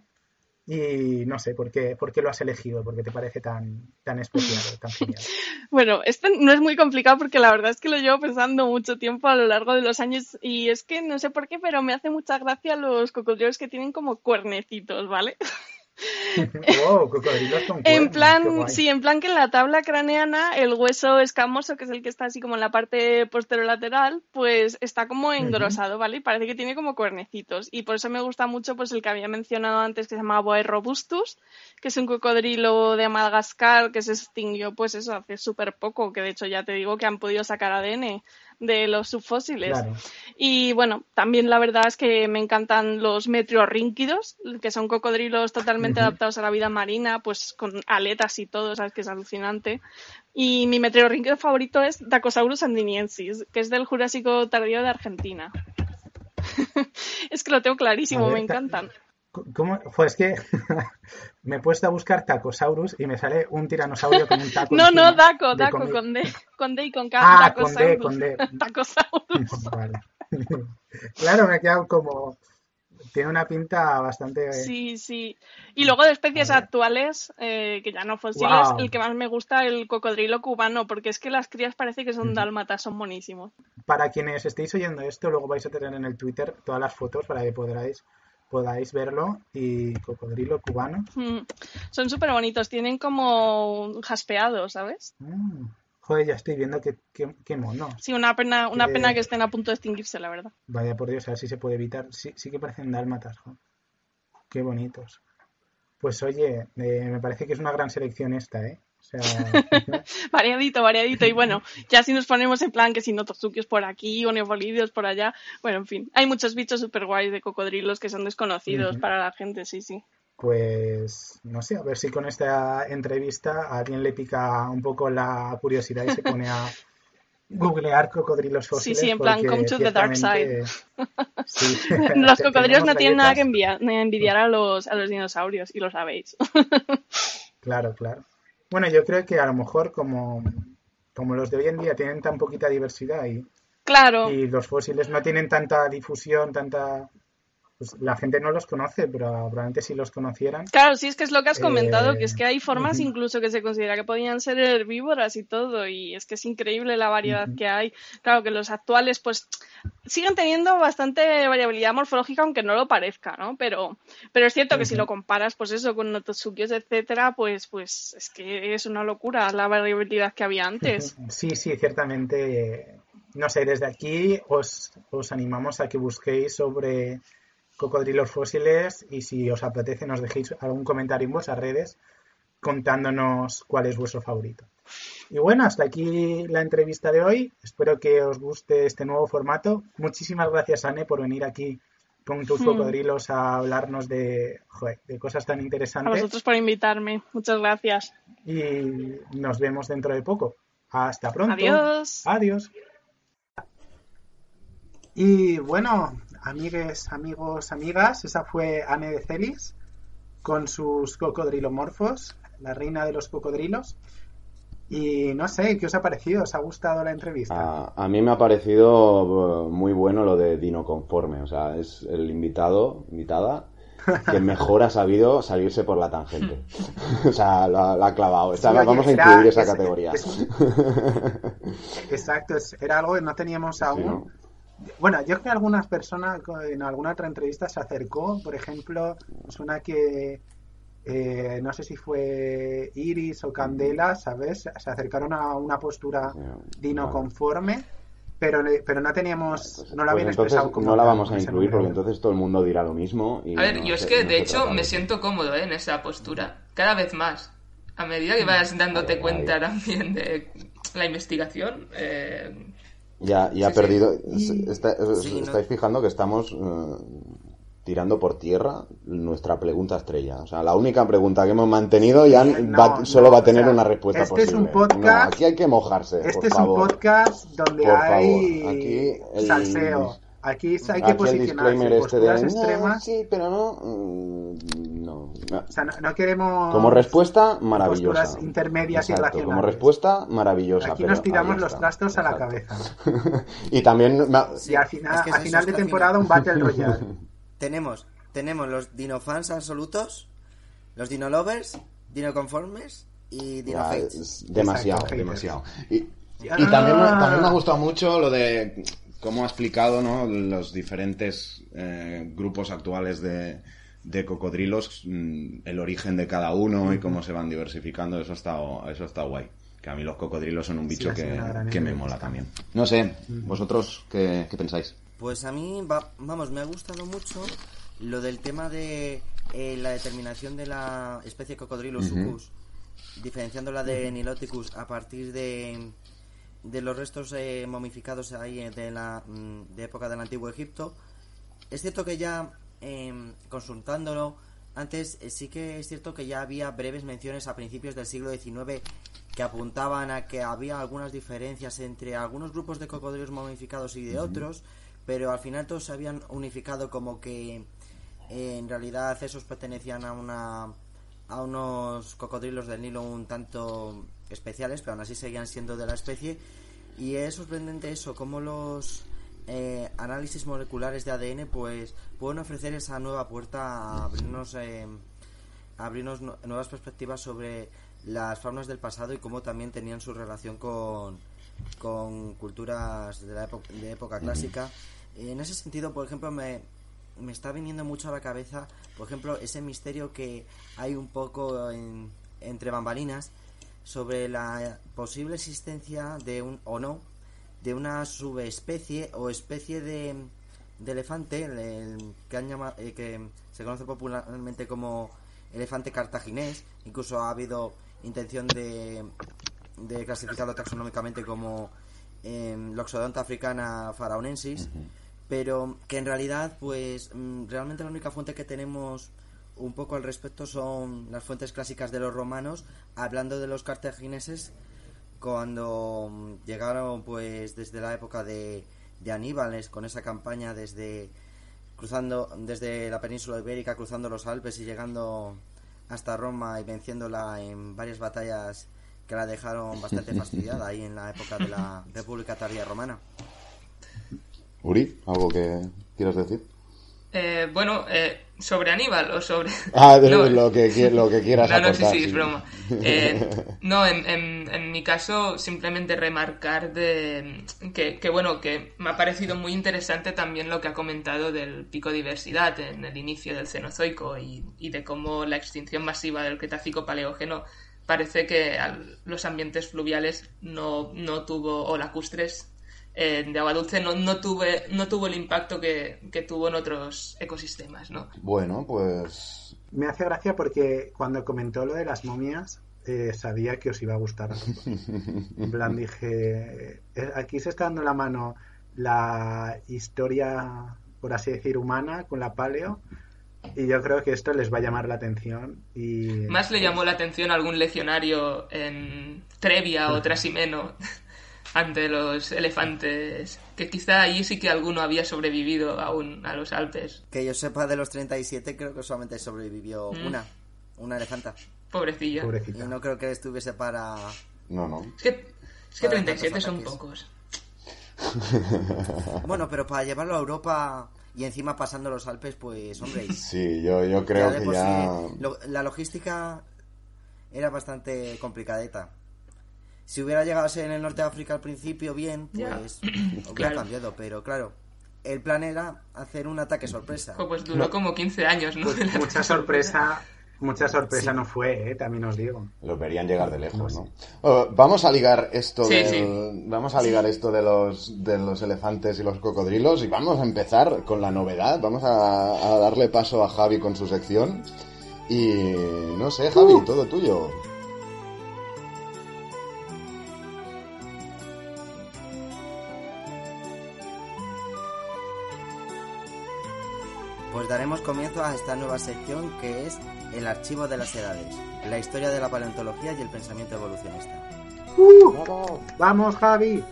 Y no sé, ¿por qué, ¿por qué lo has elegido? ¿Por qué te parece tan, tan especial, tan genial? bueno, esto no es muy complicado porque la verdad es que lo llevo pensando mucho tiempo a lo largo de los años y es que no sé por qué, pero me hace mucha gracia los cocodrilos que tienen como cuernecitos, ¿vale? en plan, sí, en plan que en la tabla craneana el hueso escamoso, que es el que está así como en la parte posterolateral, pues está como engrosado, ¿vale? Y parece que tiene como cuernecitos. Y por eso me gusta mucho pues el que había mencionado antes que se llama Boa robustus, que es un cocodrilo de Madagascar que se extinguió pues eso hace súper poco, que de hecho ya te digo que han podido sacar ADN de los subfósiles. Y bueno, también la verdad es que me encantan los metriorrínquidos, que son cocodrilos totalmente adaptados a la vida marina, pues con aletas y todo, sabes que es alucinante. Y mi metriorrínquido favorito es Dacosaurus andiniensis, que es del Jurásico tardío de Argentina. es que lo tengo clarísimo, me encantan. ¿Cómo? Pues que me he puesto a buscar Tacosaurus y me sale un tiranosaurio con un taco. No, no, Daco, Daco, con D, con D y con K. Ah, con D, con D. Tacosaurus. Vale. claro, me he quedado como tiene una pinta bastante... Sí, sí. Y luego de especies actuales, eh, que ya no fósiles, Wow. el que más me gusta el cocodrilo cubano, porque es que las crías parece que son dálmatas, son buenísimos. Para quienes estéis oyendo esto, luego vais a tener en el Twitter todas las fotos para que podáis, podáis verlo. Y cocodrilo cubano. Mm. Son súper bonitos, tienen como jaspeado, ¿sabes? Mm. Joder, ya estoy viendo que, que, qué mono. Sí, una pena, una Que- pena que estén a punto de extinguirse, la verdad. Vaya por Dios, a ver si se puede evitar. Sí, sí que parecen dálmatas, jo. Qué bonitos. Pues oye, eh, me parece que es una gran selección esta, ¿eh? O sea, Variadito, variadito. Y bueno, ya si nos ponemos en plan que si no tortuquios por aquí o neofolidios por allá, bueno, en fin. Hay muchos bichos súper guays de cocodrilos que son desconocidos para la gente, sí, sí. pues no sé, a ver si con esta entrevista a alguien le pica un poco la curiosidad y se pone a googlear cocodrilos Sí, fósiles. sí, en plan, come to the dark Sí. Los cocodrilos no tienen nada que enviar, envidiar a los, a los dinosaurios, y lo sabéis. Claro, claro. Bueno, yo creo que a lo mejor como, como los de hoy en día tienen tan poquita diversidad y, Claro, y los fósiles no tienen tanta difusión, tanta... Pues la gente no los conoce, pero probablemente si los conocieran... claro, sí es que es lo que has comentado, Eh, que es que hay formas incluso que se considera que podían ser herbívoras y todo, y es que es increíble la variedad que hay. Claro que los actuales, pues, siguen teniendo bastante variabilidad morfológica, aunque no lo parezca, ¿no? Pero, pero es cierto que si lo comparas, pues eso, con nototsukios, etcétera, pues, pues es que es una locura la variabilidad que había antes. Sí, sí, ciertamente. No sé, desde aquí os, os animamos a que busquéis sobre cocodrilos fósiles y si os apetece nos dejéis algún comentario en vuestras redes contándonos cuál es vuestro favorito. Y bueno, hasta aquí la entrevista de hoy. Espero que os guste este nuevo formato. Muchísimas gracias, Anne, por venir aquí con tus Hmm. cocodrilos a hablarnos de, joder, de cosas tan A interesantes. vosotros por invitarme. Muchas gracias. Y nos vemos dentro de poco. Hasta pronto. Adiós. Adiós. Y bueno, amigues, amigos, amigas, esa fue Anne de Celis con sus cocodrilomorfos, la reina de los cocodrilos. Y no sé, ¿qué os ha parecido? ¿Os ha gustado la entrevista? A, a mí me ha parecido eh, muy bueno lo de Dino Conforme. O sea, es el invitado, invitada, que mejor ha sabido salirse por la tangente. o sea, la, ha clavado. Está- Sí, oye, vamos a era- incluir esa es- categoría. es- Exacto, era algo que no teníamos Sí, aún. ¿no? Bueno, yo creo que algunas personas en alguna otra entrevista se acercó, por ejemplo, es una que eh, no sé si fue Iris o Candela, ¿sabes? Se acercaron a una postura dino conforme, pero, ne- pero no teníamos, no la Pues habían entonces expresado como no la vamos a incluir porque entonces todo el mundo dirá lo mismo. Y A ver, no yo es se- que no de hecho me siento cómodo ¿eh? en esa postura, cada vez más. A medida que vas dándote cuenta también de la investigación, eh, Ya, ya ha Sí, perdido. Está- ¿no? estáis fijando que estamos eh, tirando por tierra nuestra pregunta estrella. O sea, la única pregunta que hemos mantenido ya No, va- solo va a tener o sea, una respuesta este es posible. un podcast- aquí hay que mojarse. Este por es favor. un podcast donde Por hay favor, aquí el- salseo. Aquí hay que posicionarse disclaimer este de. posturas "No, extremas. sí, pero no. mm, No. no. O sea, no, no queremos Como respuesta, maravillosa. posturas intermedias y Exacto, Como racionales. respuesta, maravillosa. Aquí pero nos tiramos los trastos a la cabeza. y también. ha- Y al final, es que es eso, final de temporada final- un Battle Royale. Tenemos, tenemos los dinofans absolutos, los dinolovers, dinoconformes y Ya, dinohates. es demasiado, Exacto, demasiado. Y, y Ah. también, también me ha gustado mucho lo de cómo ha explicado ¿no? los diferentes eh, grupos actuales de, de cocodrilos, mm, el origen de cada uno y cómo se van diversificando. Eso está, eso está guay. Que a mí los cocodrilos son un bicho que, me mola también. No sé, vosotros, ¿qué, qué pensáis? Pues a mí, va- vamos, me ha gustado mucho lo del tema de eh, la determinación de la especie Cocodrilus Ujú. sucus, diferenciándola de Niloticus a partir de, de los restos eh, momificados ahí eh, de la mm, de época del antiguo Egipto. Es cierto que ya em, consultándolo antes eh, sí que es cierto que ya había breves menciones a principios del siglo XIX que apuntaban a que había algunas diferencias entre algunos grupos de cocodrilos momificados y de otros, pero al final todos se habían unificado como que eh, en realidad esos pertenecían a una a unos cocodrilos del Nilo un tanto especiales, pero aún así seguían siendo de la especie y es sorprendente eso, cómo los eh, análisis moleculares de ADN pues pueden ofrecer esa nueva puerta a abrirnos, eh, abrirnos nu- nuevas perspectivas sobre las faunas del pasado y cómo también tenían su relación con, con culturas de la época clásica. En ese sentido, por ejemplo, me, me está viniendo mucho a la cabeza, por ejemplo, ese misterio que hay un poco en- entre bambalinas sobre la posible existencia de un o no de una subespecie o especie de, de elefante el- que han llama- eh, que se conoce popularmente como elefante cartaginés. Incluso ha habido intención de, de clasificarlo taxonómicamente como eh, Loxodonta africana faraonensis pero que en realidad pues mm, realmente la única fuente que tenemos un poco al respecto son las fuentes clásicas de los romanos hablando de los cartagineses cuando mm, llegaron pues desde la época de, de Aníbales con esa campaña desde cruzando desde la península ibérica cruzando los Alpes y llegando hasta Roma y venciéndola en varias batallas que la dejaron bastante fastidiada ahí en la época de la República Tardía Romana. Uri, ¿algo que quieras decir? Eh, bueno, eh, sobre Aníbal o sobre... Ah, No, lo, que, qui- lo que quieras No, no, sí, sí, es broma. Eh, no, en, en, en mi caso, simplemente remarcar de que, que, bueno, que me ha parecido muy interesante también lo que ha comentado del pico diversidad en el inicio del Cenozoico y, y de cómo la extinción masiva del Cretácico Paleógeno parece que al- los ambientes fluviales no, no tuvo, o lacustres eh, de agua dulce no, no, tuve, no tuvo el impacto que, que tuvo en otros ecosistemas, ¿no? Bueno, pues... Me hace gracia porque cuando comentó lo de las momias, eh, sabía que os iba a gustar. En plan, dije, eh, aquí se está dando la mano la historia, por así decir, humana con la paleo, y yo creo que esto les va a llamar la atención. Y Más le llamó la atención a algún legionario en Trevia o Trasimeno ante los elefantes, que quizá allí sí que alguno había sobrevivido aún a los Alpes. Que yo sepa de los 37 creo que solamente sobrevivió Mm. una, una elefanta. Pobrecilla. Y no creo que estuviese para... No, no. Es que, es que Para 37 tantos son pocos. Bueno, pero para llevarlo a Europa y encima pasando los Alpes, pues hombre... Sí, yo, yo creo ya que ya... sí, lo- la logística era bastante complicadeta. Si hubiera llegado a ser en el norte de África al principio, bien, Ya. pues hubiera Claro. cambiado. Pero claro, el plan era hacer un ataque sorpresa. Jo, Pues duró como 15 años, ¿no? Pues mucha sorpresa, mucha sorpresa no fue, eh, también os digo. Lo verían llegar de lejos, ¿no? Oh, vamos a ligar esto Sí, del- sí. vamos a ligar esto de los de los elefantes y los cocodrilos y vamos a empezar con la novedad. Vamos a, a darle paso a Javi con su sección y no sé, Javi, Uh. todo tuyo. Pues daremos comienzo a esta nueva sección que es el archivo de las edades, la historia de la paleontología y el pensamiento evolucionista. ¡Vamos, Javi!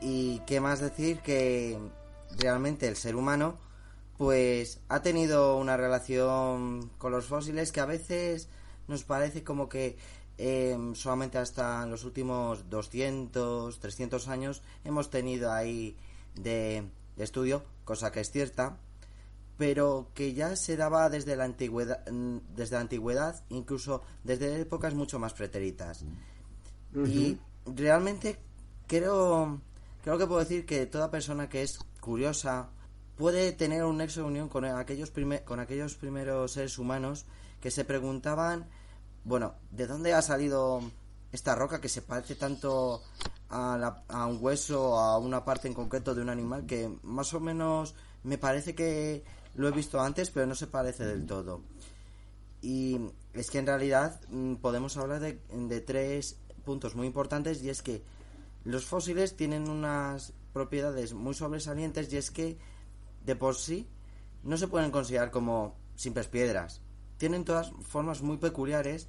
Y qué más decir que realmente el ser humano pues ha tenido una relación con los fósiles que a veces nos parece como que eh, solamente hasta los últimos 200, 300 años hemos tenido ahí de, de estudio, cosa que es cierta, pero que ya se daba desde la antigüedad, mm, desde la antigüedad, incluso desde épocas mucho más pretéritas. Y realmente creo, creo que puedo decir que toda persona que es curiosa puede tener un nexo de unión con aquellos, prime- con aquellos primeros seres humanos que se preguntaban, bueno, ¿de dónde ha salido esta roca que se parece tanto a, la- a un hueso o a una parte en concreto de un animal que más o menos me parece que lo he visto antes, pero no se parece del todo? Y es que en realidad mm, podemos hablar de, de tres puntos muy importantes y es que los fósiles tienen unas propiedades muy sobresalientes y es que de por sí no se pueden considerar como simples piedras. Tienen todas formas muy peculiares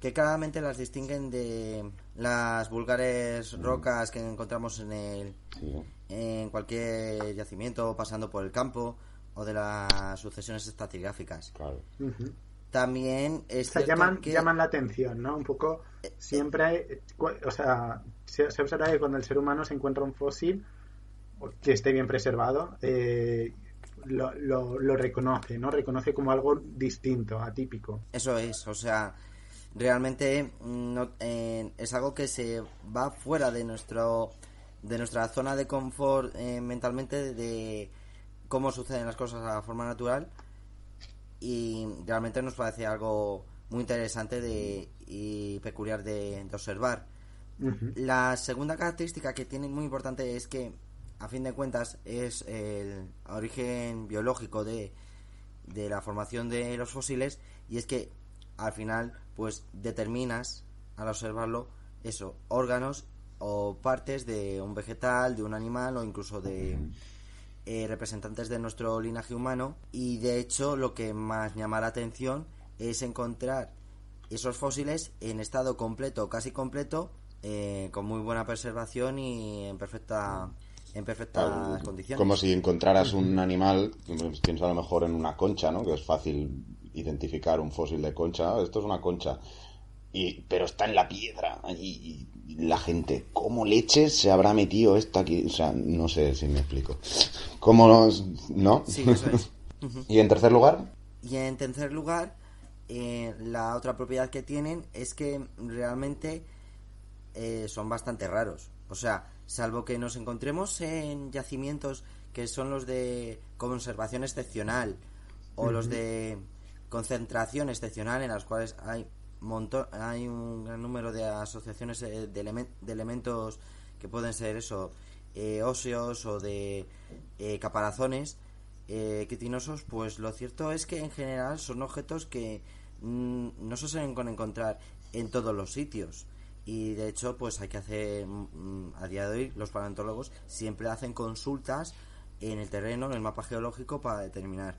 que claramente las distinguen de las vulgares rocas que encontramos en el en cualquier yacimiento pasando por el campo o de las sucesiones estratigráficas. Claro. También es O sea, llaman, que llaman la atención, ¿no? Un poco, siempre, hay- cu- o sea, se, se observa que cuando el ser humano se encuentra un fósil, que esté bien preservado, eh, lo, lo, reconoce, ¿no? Reconoce como algo distinto, atípico. Eso es, o sea, realmente mm, no, eh, es algo que se va fuera de nuestro de nuestra zona de confort eh, mentalmente de cómo suceden las cosas a forma natural y realmente nos parece algo muy interesante de, y peculiar de, observar. La segunda característica que tiene muy importante es que a fin de cuentas es el origen biológico de, de la formación de los fósiles y es que al final pues determinas al observarlo eso, órganos o partes de un vegetal, de un animal o incluso de eh, representantes de nuestro linaje humano y de hecho lo que más llama la atención es encontrar esos fósiles en estado completo, casi completo, eh, con muy buena preservación y en perfecta en perfectas condiciones. Como si encontraras un animal, pues, piensa a lo mejor en una concha, ¿no? Que es fácil identificar un fósil de concha. Ah, esto es una concha. Y, pero está en la piedra. Y, la gente, ¿cómo leches se habrá metido esto aquí? O sea, no sé si me explico. ¿Cómo no? Sí, eso es. ¿Y en tercer lugar? Y en tercer lugar, eh, la otra propiedad que tienen es que realmente eh, son bastante raros. O sea, salvo que nos encontremos en yacimientos que son los de conservación excepcional o los de concentración excepcional en las cuales hay montón, hay un gran número de asociaciones eh, de, de elementos que pueden ser eso eh, óseos o de eh, caparazones eh, quitinosos pues lo cierto es que en general son objetos que mm, no se suelen encontrar en todos los sitios. Y de hecho pues hay que hacer mm, a día de hoy los paleontólogos siempre hacen consultas en el terreno en el mapa geológico para determinar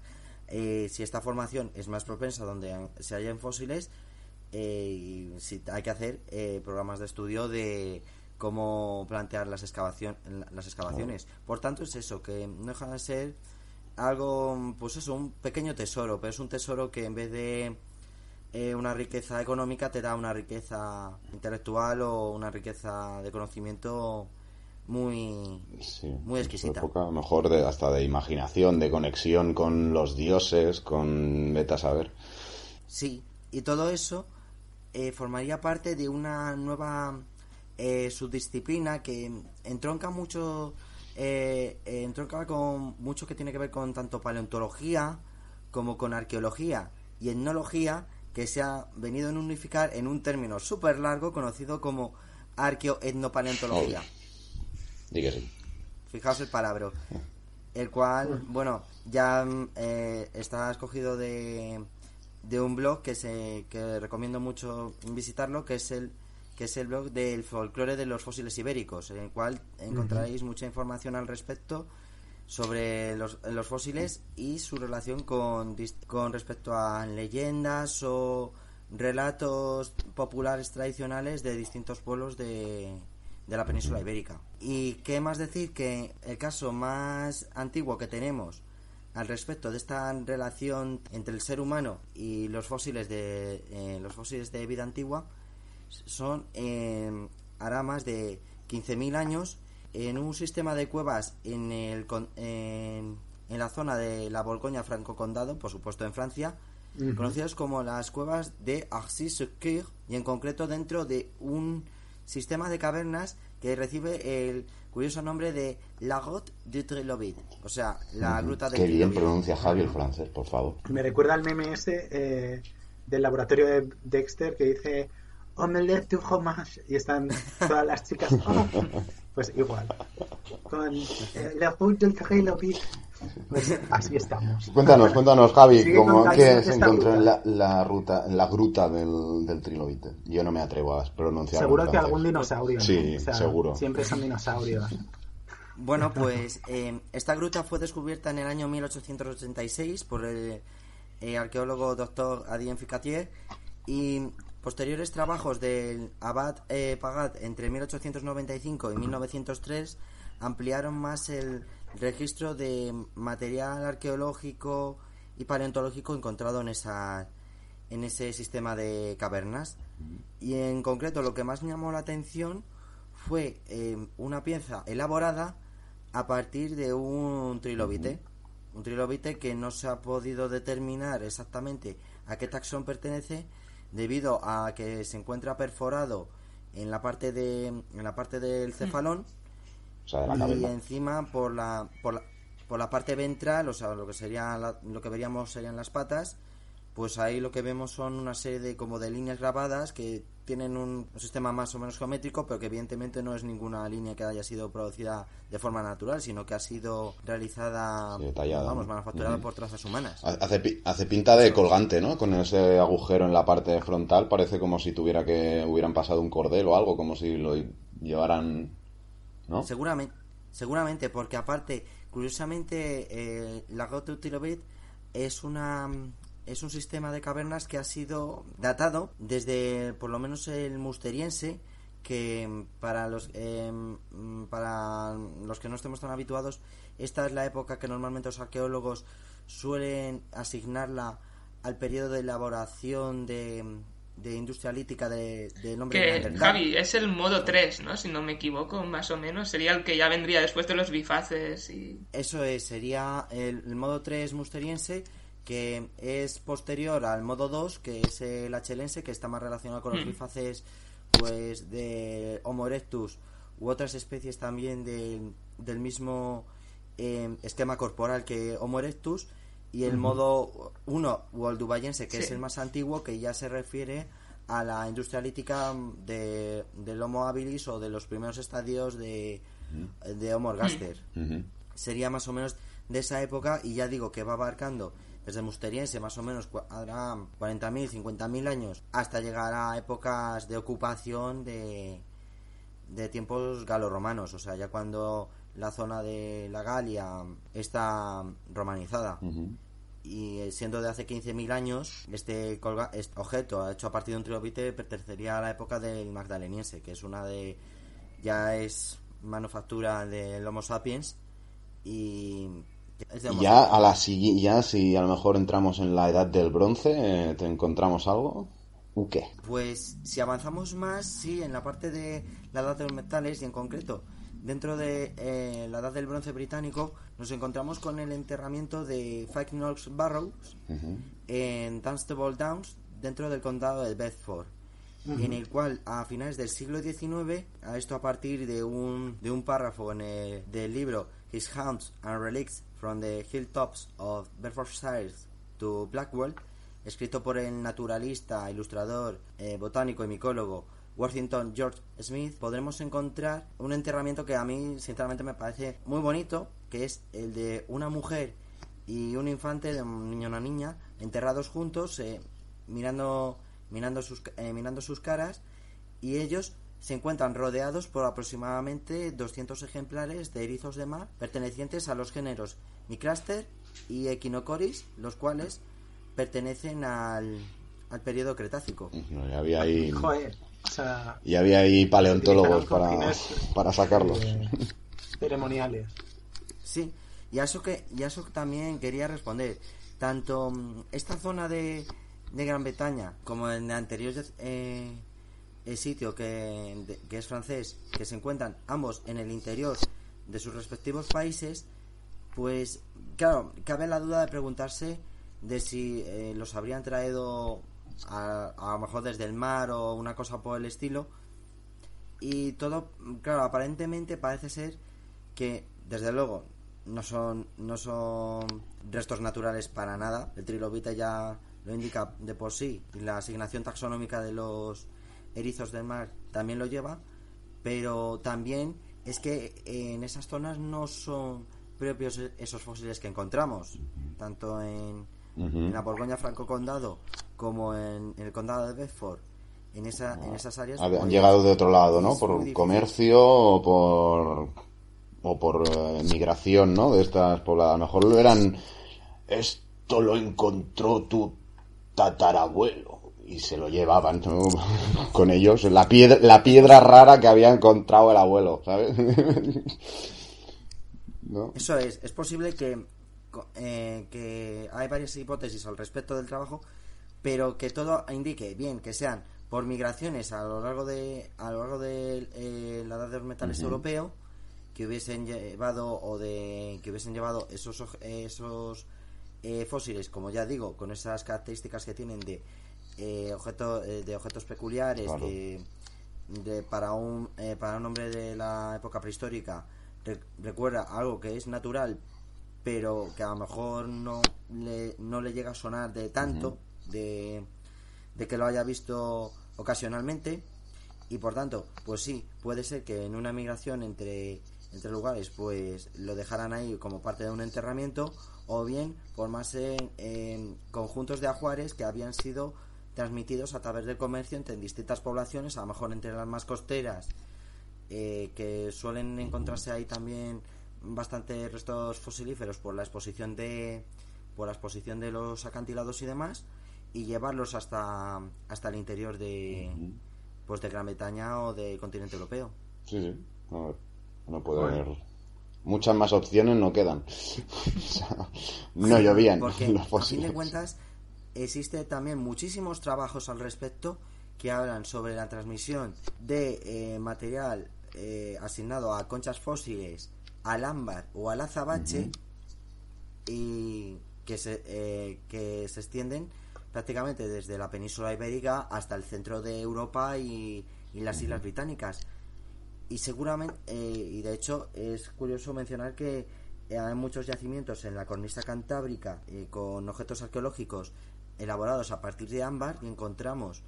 si esta formación es más propensa donde se hallan fósiles eh, y si hay que hacer eh, programas de estudio de cómo plantear las excavación las excavaciones por tanto es eso que no deja de ser algo pues eso un pequeño tesoro pero es un tesoro que en vez de eh, una riqueza económica te da una riqueza intelectual o una riqueza de conocimiento muy muy exquisita. Época, mejor de, hasta de imaginación, de conexión con los dioses, con beta saber. Sí, y todo eso eh, formaría parte de una nueva eh, subdisciplina que entronca mucho entronca con mucho que tiene que ver con tanto paleontología como con arqueología y etnología que se ha venido a unificar en un término súper largo conocido como arqueoetnopaleontología. Dígase. Fijaos el palabra. El cual, bueno, ya eh, está escogido de, de un blog que se que recomiendo mucho visitarlo, que es el que es el blog del folclore de los fósiles ibéricos, en el cual encontraréis mucha información al respecto sobre los, los, fósiles y su relación con, con respecto a leyendas o relatos populares tradicionales de distintos pueblos de, de la península ibérica. Y qué más decir que el caso más antiguo que tenemos al respecto de esta relación entre el ser humano y los fósiles de eh, los fósiles de vida antigua son eh, aramas de 15.000 años en un sistema de cuevas en, el, en, la zona de la Borgoña Franco Condado, por supuesto en Francia, conocidas como las cuevas de Arcis-sur-Cure y en concreto dentro de un sistema de cavernas que recibe el curioso nombre de La Grotte du Trilobit, o sea, la gruta de Qué bien pronuncia Javi el francés, por favor. Me recuerda al meme ese eh, del laboratorio de Dexter que dice Omelette du fromage y están todas las chicas oh, pues igual. Con eh, la route del Trilobit. Pues así estamos. Cuéntanos, cuéntanos, Javi, ¿cómo, ¿qué se encontró en la, la, ruta, en la gruta del, del Trilobite? Yo no me atrevo a pronunciar. Seguro que algún dinosaurio. Sí, seguro. Siempre son dinosaurios. Bueno, pues eh, esta gruta fue descubierta en el año 1886 por el, el arqueólogo doctor Adrien Ficatier y Posteriores trabajos del Abad eh, Pagat entre 1895 y 1903 ampliaron más el registro de material arqueológico y paleontológico encontrado en esa en ese sistema de cavernas. Y en concreto lo que más me llamó la atención fue eh, una pieza elaborada a partir de un trilobite. Un trilobite que no se ha podido determinar exactamente a qué taxón pertenece debido a que se encuentra perforado en la parte de en la parte del cefalón O sea, de la y cabeza. encima por la, por la por la parte ventral, o sea, lo que sería la- lo que veríamos serían las patas, pues ahí lo que vemos son una serie de como de líneas grabadas que tienen un, sistema más o menos geométrico, pero que evidentemente no es ninguna línea que haya sido producida de forma natural, sino que ha sido realizada, Sí, vamos, ¿no? manufacturada por trazas humanas. Hace, hace pinta de colgante, ¿no? Con ese agujero en la parte frontal parece como si tuviera que hubieran pasado un cordel o algo, como si lo llevaran, ¿no? Seguramente, seguramente, porque aparte, curiosamente, eh, la Goto Tilobit es una es un sistema de cavernas que ha sido datado desde por lo menos el musteriense que mm, para los eh, mm, para los que no estemos tan habituados esta es la época que normalmente los arqueólogos suelen asignarla al periodo de elaboración de, de industria lítica de- del hombre Que, neandertal. Javi, es el modo 3, ¿no? Si no me equivoco, más o menos. Sería el que ya vendría después de los bifaces y... Eso es, sería el, el modo 3 musteriense, que es posterior al modo 2, que es el achelense, que está más relacionado con los Mm. bifaces pues de Homo erectus u otras especies también del- del mismo eh, esquema corporal que Homo erectus. Y el modo 1, Waldubayense, que es el más antiguo, que ya se refiere a la industria lítica de, del Homo habilis o de los primeros estadios de, de Homo ergaster. Sería más o menos de esa época y ya digo que va abarcando desde Musteriense más o menos habrá 40.000, 50.000 años hasta llegar a épocas de ocupación de, de tiempos galorromanos, o sea, ya cuando la zona de la Galia está romanizada. Y eh, siendo de hace 15.000 años, este, colga- este objeto hecho a partir de un trilobite pertenecería a la época del magdaleniense, que es una de. ya es manufactura del Homo sapiens y. es de Y Homo ya sapiens. a la sigui- ya si a lo mejor entramos en la edad del bronce, eh, ¿te encontramos algo? ¿U qué? Pues si avanzamos más, sí, en la parte de la edad de los metales y en concreto dentro de eh, la edad del bronce británico, nos encontramos con el enterramiento de Five Knox Barrows en Dunstable Downs, dentro del condado de Bedford, en el cual a finales del siglo XIX, a esto a partir de un, de un párrafo en el, del libro His Hounds and Relics from the Hilltops of Bedfordshire to Blackwell, escrito por el naturalista, ilustrador, eh, botánico y micólogo Worthington George Smith, podremos encontrar un enterramiento que a mí sinceramente me parece muy bonito, que es el de una mujer y un infante, de un niño y una niña, enterrados juntos, eh, mirando, mirando, sus, eh, mirando sus caras, y ellos se encuentran rodeados por aproximadamente 200 ejemplares de erizos de mar pertenecientes a los géneros Micraster y Echinocoris, los cuales pertenecen al, al periodo Cretácico. No, ya había ahí, Joder, o sea, ya había ahí paleontólogos para, para sacarlos. ceremoniales. Sí, y a eso que y a eso también quería responder. Tanto mm, esta zona de, de Gran Bretaña como en el anterior eh, el sitio que, de- que es francés, que se encuentran ambos en el interior de sus respectivos países, pues claro, cabe la duda de preguntarse de si eh, los habrían traído a, a lo mejor desde el mar o una cosa por el estilo. Y todo, claro, aparentemente parece ser que, desde luego, no son, no son restos naturales para nada. El trilobite ya lo indica de por sí. Y la asignación taxonómica de los erizos del mar también lo lleva. Pero también es que en esas zonas no son propios esos fósiles que encontramos. Tanto en, en la Borgoña Franco Condado como en, en el condado de Bedford. En, esa, en esas áreas. Han pues, llegado de otro lado, ¿no? Por comercio o por o por eh, migración, ¿no? De estas pobladas. A lo mejor lo eran esto lo encontró tu tatarabuelo y se lo llevaban ¿no? con ellos la piedra la piedra rara que había encontrado el abuelo, ¿sabes? ¿No? Eso es, es posible que, eh, que hay varias hipótesis al respecto del trabajo, pero que todo indique bien que sean por migraciones a lo largo de a lo largo de eh, la edad de los metales europeo, que hubiesen llevado o de que hubiesen llevado esos esos eh, fósiles, como ya digo, con esas características que tienen de eh, objetos eh, de objetos peculiares de, para un para un hombre de la época prehistórica recuerda algo que es natural pero que a lo mejor no le, no le llega a sonar de tanto de, que lo haya visto ocasionalmente. Y por tanto pues sí puede ser que en una migración entre entre lugares pues lo dejaran ahí como parte de un enterramiento o bien formarse en, conjuntos de ajuares que habían sido transmitidos a través del comercio entre distintas poblaciones, a lo mejor entre las más costeras, eh, que suelen encontrarse ahí también bastantes restos fosilíferos por la exposición de por la exposición de los acantilados y demás y llevarlos hasta hasta el interior de pues de Gran Bretaña o del continente europeo. Sí, sí. no puede haber muchas más opciones no quedan. no llovían porque, A fin de cuentas, existe también muchísimos trabajos al respecto que hablan sobre la transmisión de eh, material eh, asignado a conchas fósiles, al ámbar o al azabache y que se, eh, que se extienden prácticamente desde la península ibérica hasta el centro de Europa y, las Islas Británicas. Y seguramente, eh, y de hecho es curioso mencionar que hay muchos yacimientos en la cornisa cantábrica eh, con objetos arqueológicos elaborados a partir de ámbar y encontramos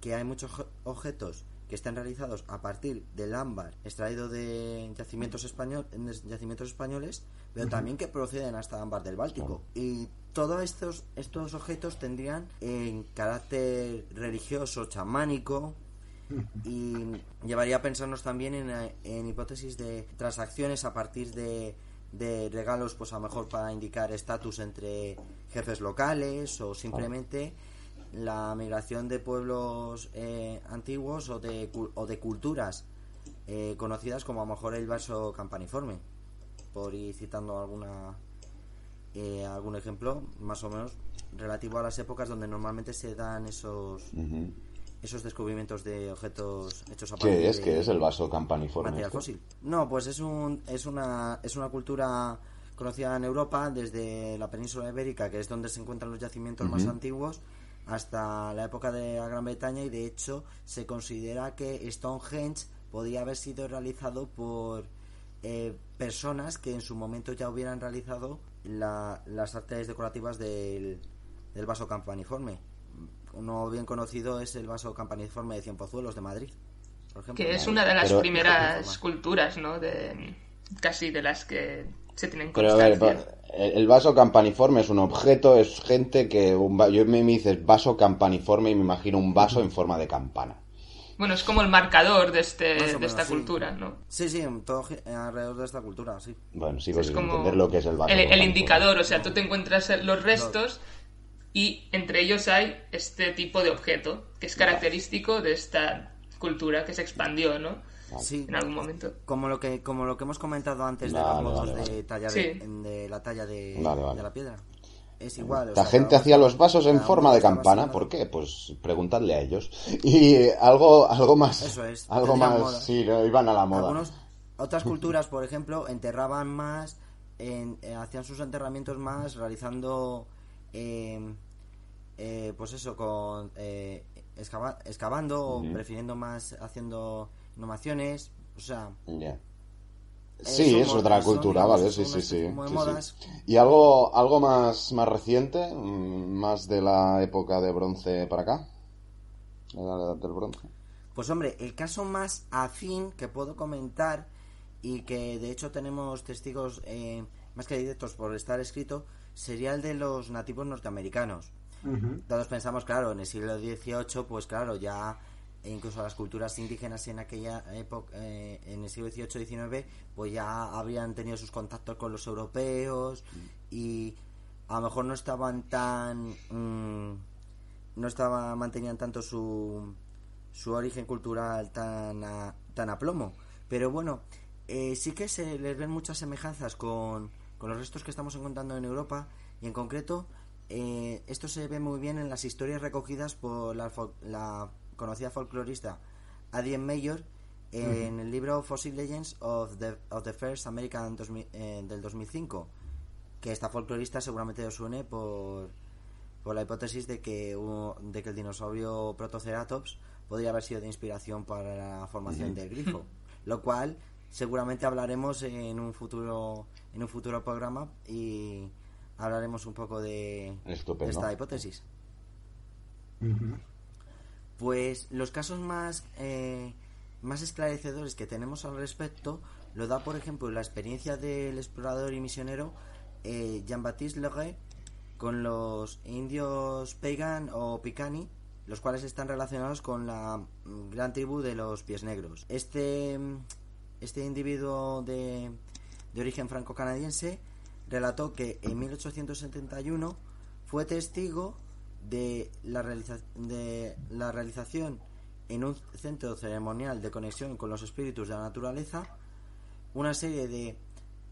que hay muchos objetos que están realizados a partir del ámbar extraído de yacimientos, español, yacimientos españoles, pero también que proceden hasta ámbar del Báltico. Y todos estos, estos objetos tendrían en carácter religioso, chamánico, y llevaría a pensarnos también en, hipótesis de transacciones a partir de, regalos, pues a lo mejor para indicar estatus entre jefes locales o simplemente la migración de pueblos eh, antiguos o de, o de culturas eh, conocidas como a lo mejor el vaso campaniforme, por ir citando alguna eh, algún ejemplo más o menos relativo a las épocas donde normalmente se dan esos esos descubrimientos de objetos hechos a partir ¿Qué es? ¿Qué es el vaso campaniforme? Material fósil. No, pues es, un, es, una, es una cultura conocida en Europa desde la península ibérica, que es donde se encuentran los yacimientos más antiguos, hasta la época de la Gran Bretaña y de hecho se considera que Stonehenge podía haber sido realizado por eh, personas que en su momento ya hubieran realizado las artes decorativas del, del vaso campaniforme uno bien conocido es el vaso campaniforme de Cienpozuelos de Madrid. Por ejemplo, que es una de las primeras culturas, ¿no? De, casi de las que se tienen constancia. Pero a ver, el vaso campaniforme es un objeto, es gente que... Un, yo me, dices vaso campaniforme y me imagino un vaso en forma de campana. Bueno, es como el marcador de, este, de esta cultura, ¿no? Sí, sí, todo alrededor de esta cultura, sí. Bueno, sí, pues entender lo que es el vaso. El, indicador, o sea, tú te encuentras los restos y entre ellos hay este tipo de objeto que es característico de esta cultura que se expandió, ¿no? Sí. En algún momento. Como lo que como lo que hemos comentado antes de los modos de, talla de, la talla de, la piedra. Es igual. La gente hacía los vasos en forma de campana, ¿por qué? Pues preguntadle a ellos. Y algo algo más Eso es. Algo más, sí, iban a la moda. otras culturas, por ejemplo, enterraban más en, eh, hacían sus enterramientos más realizando eh, eh, pues eso, con eh, excavando o prefiriendo más haciendo innovaciones, o sea... Sí, es otra cultura, vale, sí, sí, sí, ¿Y algo, algo más, más reciente, mm, más de la época de bronce para acá? la edad del bronce? Pues hombre, el caso más afín que puedo comentar y que de hecho tenemos testigos eh, más que directos por estar escrito sería el de los nativos norteamericanos. Todos pensamos, claro, en el siglo XVIII, pues claro, ya incluso las culturas indígenas en aquella época, eh, en el siglo XVIII XIX, pues ya habrían tenido sus contactos con los europeos y a lo mejor no estaban tan... Mm, no estaba mantenían tanto su, su origen cultural tan a, tan a plomo. Pero bueno, eh, sí que se les ven muchas semejanzas con, con los restos que estamos encontrando en Europa y en concreto eh, esto se ve muy bien en las historias recogidas por la, conocida folclorista Adrien Mayor En el libro Fossil Legends of the, of the First American eh, del 2005, que esta folclorista seguramente os suene por, por la hipótesis de que, de que el dinosaurio Protoceratops podría haber sido de inspiración para la formación del grifo, lo cual seguramente hablaremos en un futuro en un futuro programa y hablaremos un poco de, esta hipótesis. Pues los casos más eh, más esclarecedores que tenemos al respecto lo da, por ejemplo, la experiencia del explorador y misionero eh, Jean-Baptiste Leray con los indios Pagan o Picani, los cuales están relacionados con la mm, gran tribu de los pies negros. Este, este individuo de, de origen franco-canadiense relató que en 1871 fue testigo de la, de la realización en un centro ceremonial de conexión con los espíritus de la naturaleza una serie de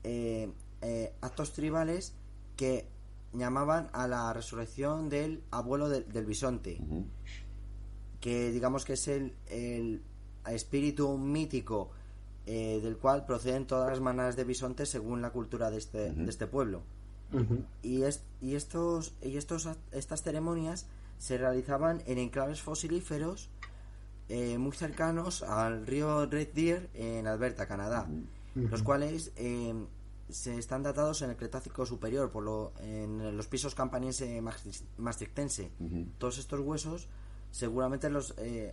eh, eh, actos tribales que llamaban a la resurrección del abuelo del bisonte, que digamos que es el, el espíritu mítico eh, del cual proceden todas las manadas de bisontes según la cultura de este, de este pueblo. Y, es, y, estos, y estos, estas ceremonias se realizaban en enclaves fosilíferos eh, muy cercanos al río Red Deer en Alberta, Canadá, los cuales eh, se están datados en el Cretácico superior, por lo, en los pisos campaniense maastrichtense. Todos estos huesos seguramente los eh,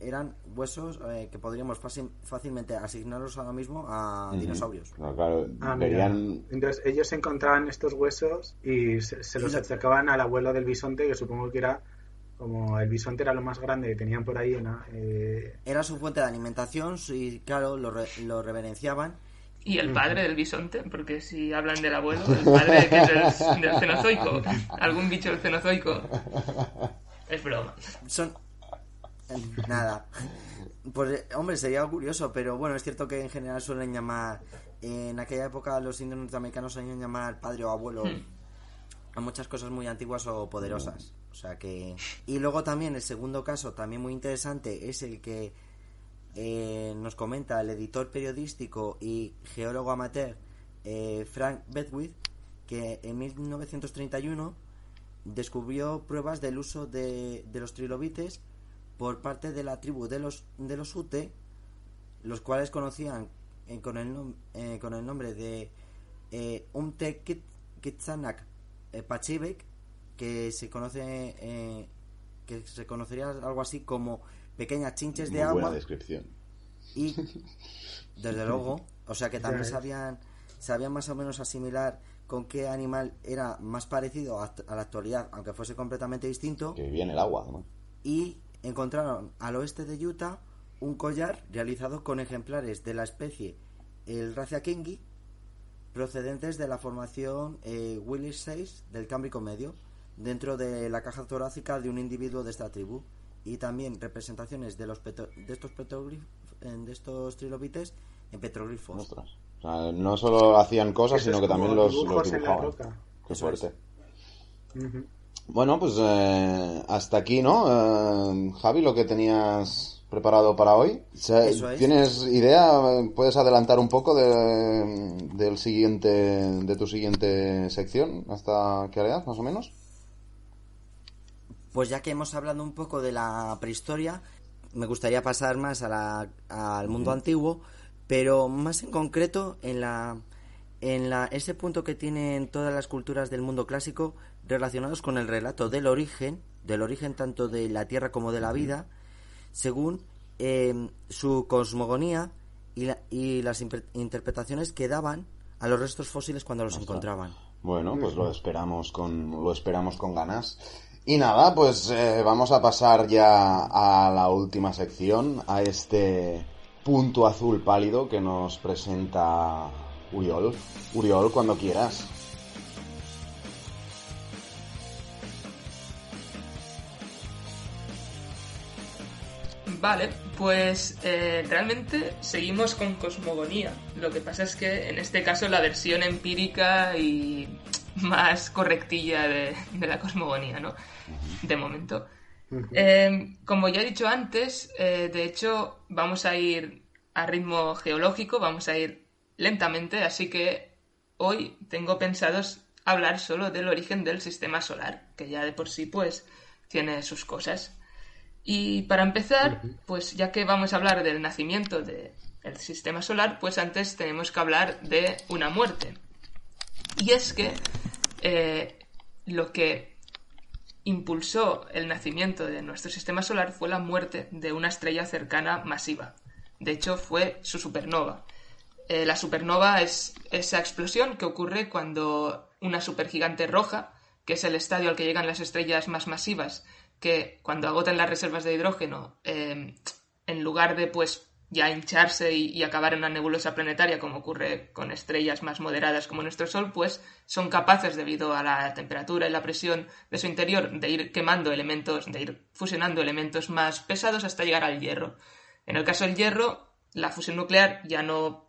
eran huesos que podríamos fácilmente asignarlos ahora mismo a dinosaurios. Ah, Entonces ellos encontraban estos huesos y se, los acercaban al abuelo del bisonte, que supongo que era como el bisonte era lo más grande que tenían por ahí, eh, Era su fuente de alimentación y, claro, lo, lo reverenciaban. ¿Y el padre del bisonte? Porque si hablan del abuelo, el padre que es del, cenozoico, algún bicho del cenozoico. Es broma. Son... Nada. Pues, hombre, sería curioso, pero bueno, es cierto que en general suelen llamar... En aquella época los indios norteamericanos solían llamar padre o abuelo hmm. a muchas cosas muy antiguas o poderosas. O sea que... Y luego también el segundo caso, también muy interesante, es el que eh, nos comenta el editor periodístico y geólogo amateur eh, Frank Bedwith, que en 1931 descubrió pruebas del uso de, los trilobites por parte de la tribu de los, de los Ute, los cuales conocían eh, con, el con el nombre de Umte Kitsanak Pachibek que se conoce eh, que se conocería algo así como pequeñas chinches de agua. Buena descripción. Y desde luego, o sea que también sabían sabían más o menos asimilar con qué animal era más parecido a, la actualidad, aunque fuese completamente distinto. Que vivía en el agua, ¿no? Y encontraron al oeste de Utah un collar realizado con ejemplares de la especie el Racia Kingi procedentes de la formación eh, Willis 6 del Cámbrico Medio dentro de la caja torácica de un individuo de esta tribu y también representaciones de los de estos de estos trilobites en petroglifos. no solo hacían cosas, sino que también los, dibujaban. Qué suerte. Bueno, pues eh, hasta aquí, ¿no? Eh, Javi, lo que tenías preparado para hoy. ¿Tienes idea? ¿Puedes adelantar un poco de, del siguiente, de tu siguiente sección? ¿Hasta qué edad, más o menos? Pues ya que hemos hablado un poco de la prehistoria, me gustaría pasar más al mundo antiguo, pero más en concreto en la en la, ese punto que tienen todas las culturas del mundo clásico relacionados con el relato del origen, del origen tanto de la tierra como de la vida, según em, su cosmogonía y, y las interpretaciones que daban a los restos fósiles cuando los encontraban. Bueno, pues lo esperamos con lo esperamos con ganas. Y nada, pues eh, vamos a pasar ya a la última sección, a este punto azul pálido que nos presenta Uriol. Uriol, cuando quieras. Vale, pues eh, realmente seguimos con cosmogonía. Lo que pasa es que en este caso la versión empírica y más correctilla de, de la cosmogonía, ¿no? de momento. Em, como ya he dicho antes, eh, de hecho vamos a ir a ritmo geológico, vamos a ir lentamente, así que hoy tengo pensado hablar solo del origen del sistema solar, que ya de por sí pues tiene sus cosas. Y para empezar, pues ya que vamos a hablar del nacimiento del sistema solar, pues antes tenemos que hablar de una muerte. Y es que eh, lo que impulsó el nacimiento de nuestro sistema solar fue la muerte de una estrella cercana masiva. De hecho, fue su supernova. Eh, la supernova es esa explosión que ocurre cuando una supergigante roja, que es el estadio al que llegan las estrellas más masivas, que cuando agotan las reservas de hidrógeno, eh, en lugar de pues ya hincharse y, acabar en una nebulosa planetaria, como ocurre con estrellas más moderadas como nuestro Sol, pues son capaces, debido a la temperatura y la presión de su interior, de ir quemando elementos, de ir fusionando elementos más pesados hasta llegar al hierro. En el caso del hierro, la fusión nuclear ya no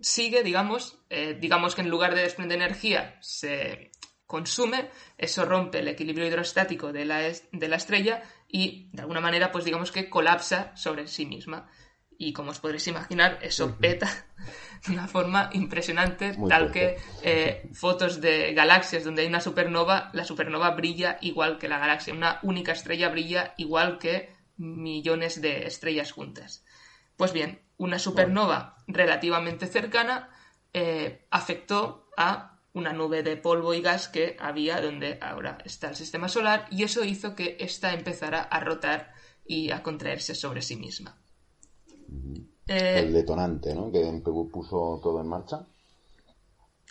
sigue, digamos, eh, digamos que en lugar de desprender energía se consume, eso rompe el equilibrio hidrostático de la, de la estrella y de alguna manera, pues digamos que colapsa sobre sí misma. Y como os podréis imaginar, eso peta de una forma impresionante, tal que eh, fotos de galaxias donde hay una supernova, la supernova brilla igual que la galaxia, una única estrella brilla igual que millones de estrellas juntas. Pues bien, una supernova relativamente cercana eh, afectó a una nube de polvo y gas que había donde ahora está el sistema solar y eso hizo que ésta empezara a rotar y a contraerse sobre sí misma. Eh, el detonante, ¿no? Que puso todo en marcha.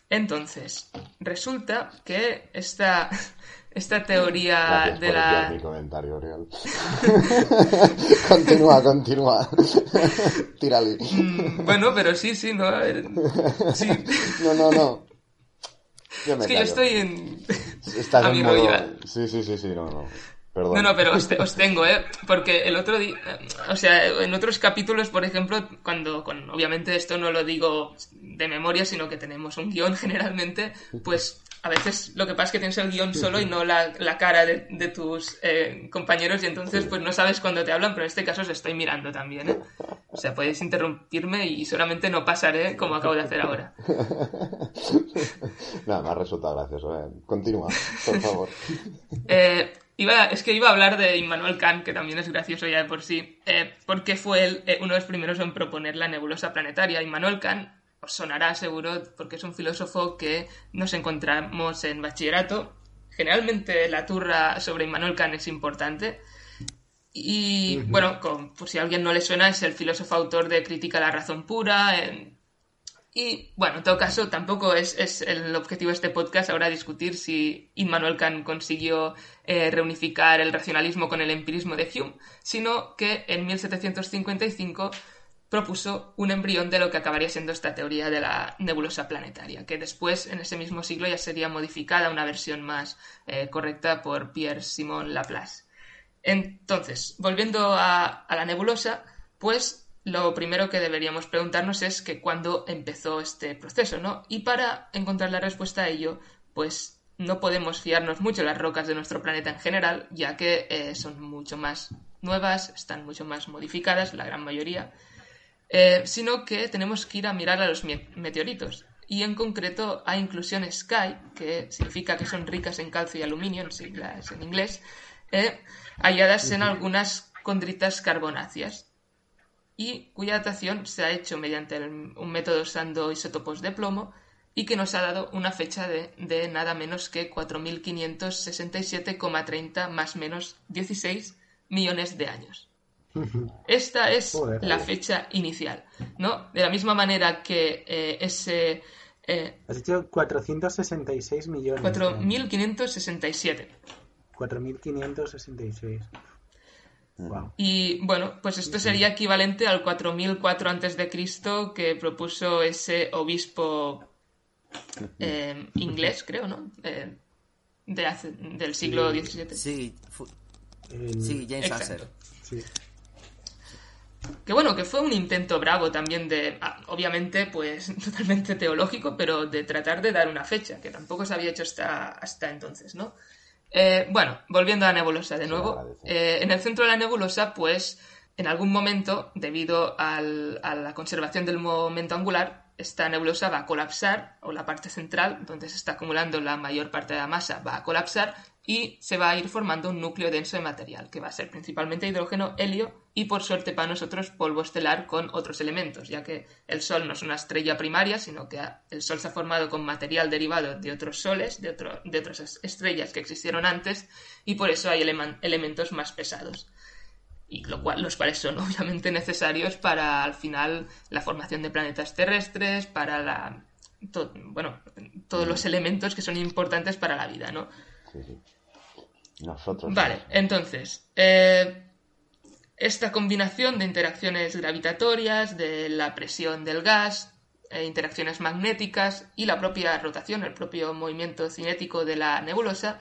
Entonces, resulta que esta, esta teoría de la. Mi comentario real. continúa, continúa. Tírale. Mm, bueno, pero sí, sí, no. Sí. no, no, no. Es que yo estoy en. Estás en modo... Sí, sí, sí, sí, no, no. No, no, pero os, tengo, ¿eh? Porque el otro día, o sea, en otros capítulos, por ejemplo, cuando, con, obviamente esto no lo digo de memoria, sino que tenemos un guion generalmente, pues a veces lo que pasa es que tienes el guion solo y no la, cara de, tus eh, compañeros y entonces pues no sabes cuándo te hablan, pero en este caso os estoy mirando también, ¿eh? O sea, podéis interrumpirme y solamente no pasaré como acabo de hacer ahora. Nada, me ha resultado gracioso. ¿eh? Continúa, por favor. eh, es que iba a hablar de Immanuel Kant, que también es gracioso ya de por sí, eh, porque fue él uno de los primeros en proponer la nebulosa planetaria. Immanuel Kant os sonará seguro porque es un filósofo que nos encontramos en bachillerato. Generalmente la turra sobre Immanuel Kant es importante. Y bueno, por si a alguien no le suena, es el filósofo autor de Crítica a la razón pura, y bueno, en todo caso, tampoco es, el objetivo de este podcast ahora discutir si Immanuel Kant consiguió eh, reunificar el racionalismo con el empirismo de Hume, sino que en 1755 propuso un embrión de lo que acabaría siendo esta teoría de la nebulosa planetaria, que después, en ese mismo siglo, ya sería modificada una versión más eh, correcta por Pierre-Simon Laplace. Entonces, volviendo a la nebulosa, pues lo primero que deberíamos preguntarnos es que cuándo empezó este proceso, ¿no? Y para encontrar la respuesta a ello, pues no podemos fiarnos mucho las rocas de nuestro planeta en general, ya que eh, son mucho más nuevas, están mucho más modificadas, la gran mayoría, eh, sino que tenemos que ir a mirar a los meteoritos. Y en concreto a inclusión Sky, que significa que son ricas en calcio y aluminio, en siglas en inglés, eh, halladas en algunas condritas carbonáceas y cuya datación se ha hecho mediante un método usando isótopos de plomo y que nos ha dado una fecha de, nada menos que 4.567,30 más menos 16 millones de años. Esta es la fecha inicial, ¿no? De la misma manera que eh, ese... Eh, Has dicho 466 millones. 4.567. 4.566. Y bueno, pues esto sería equivalente al 4004 antes de Cristo que propuso ese obispo eh, inglés, creo, ¿no? Eh, del siglo XVII. Sí, sí James Asser. Que bueno, que fue un intento bravo también de, ah, obviamente, pues totalmente teológico, pero de tratar de dar una fecha, que tampoco se había hecho hasta, hasta entonces, ¿no? Eh, bueno, volviendo a la nebulosa de nuevo. Eh, en el centro de la nebulosa, pues en algún momento, debido a la conservación del momento angular, esta nebulosa va a colapsar, o la parte central, donde se está acumulando la mayor parte de la masa, va a colapsar y se va a ir formando un núcleo denso de material, que va a ser principalmente hidrógeno, helio y, por suerte para nosotros, polvo estelar con otros elementos, ya que el Sol no es una estrella primaria, sino que el Sol se ha formado con material derivado de otros soles, de, de otras estrellas que existieron antes, y por eso hay elementos más pesados y lo cual, los cuales son obviamente necesarios para al final la formación de planetas terrestres, para la bueno, todos los elementos que son importantes para la vida, ¿no? Sí, sí. Nosotros. Vale, entonces, eh, esta combinación de interacciones gravitatorias, de la presión del gas, eh, interacciones magnéticas y la propia rotación, el propio movimiento cinético de la nebulosa,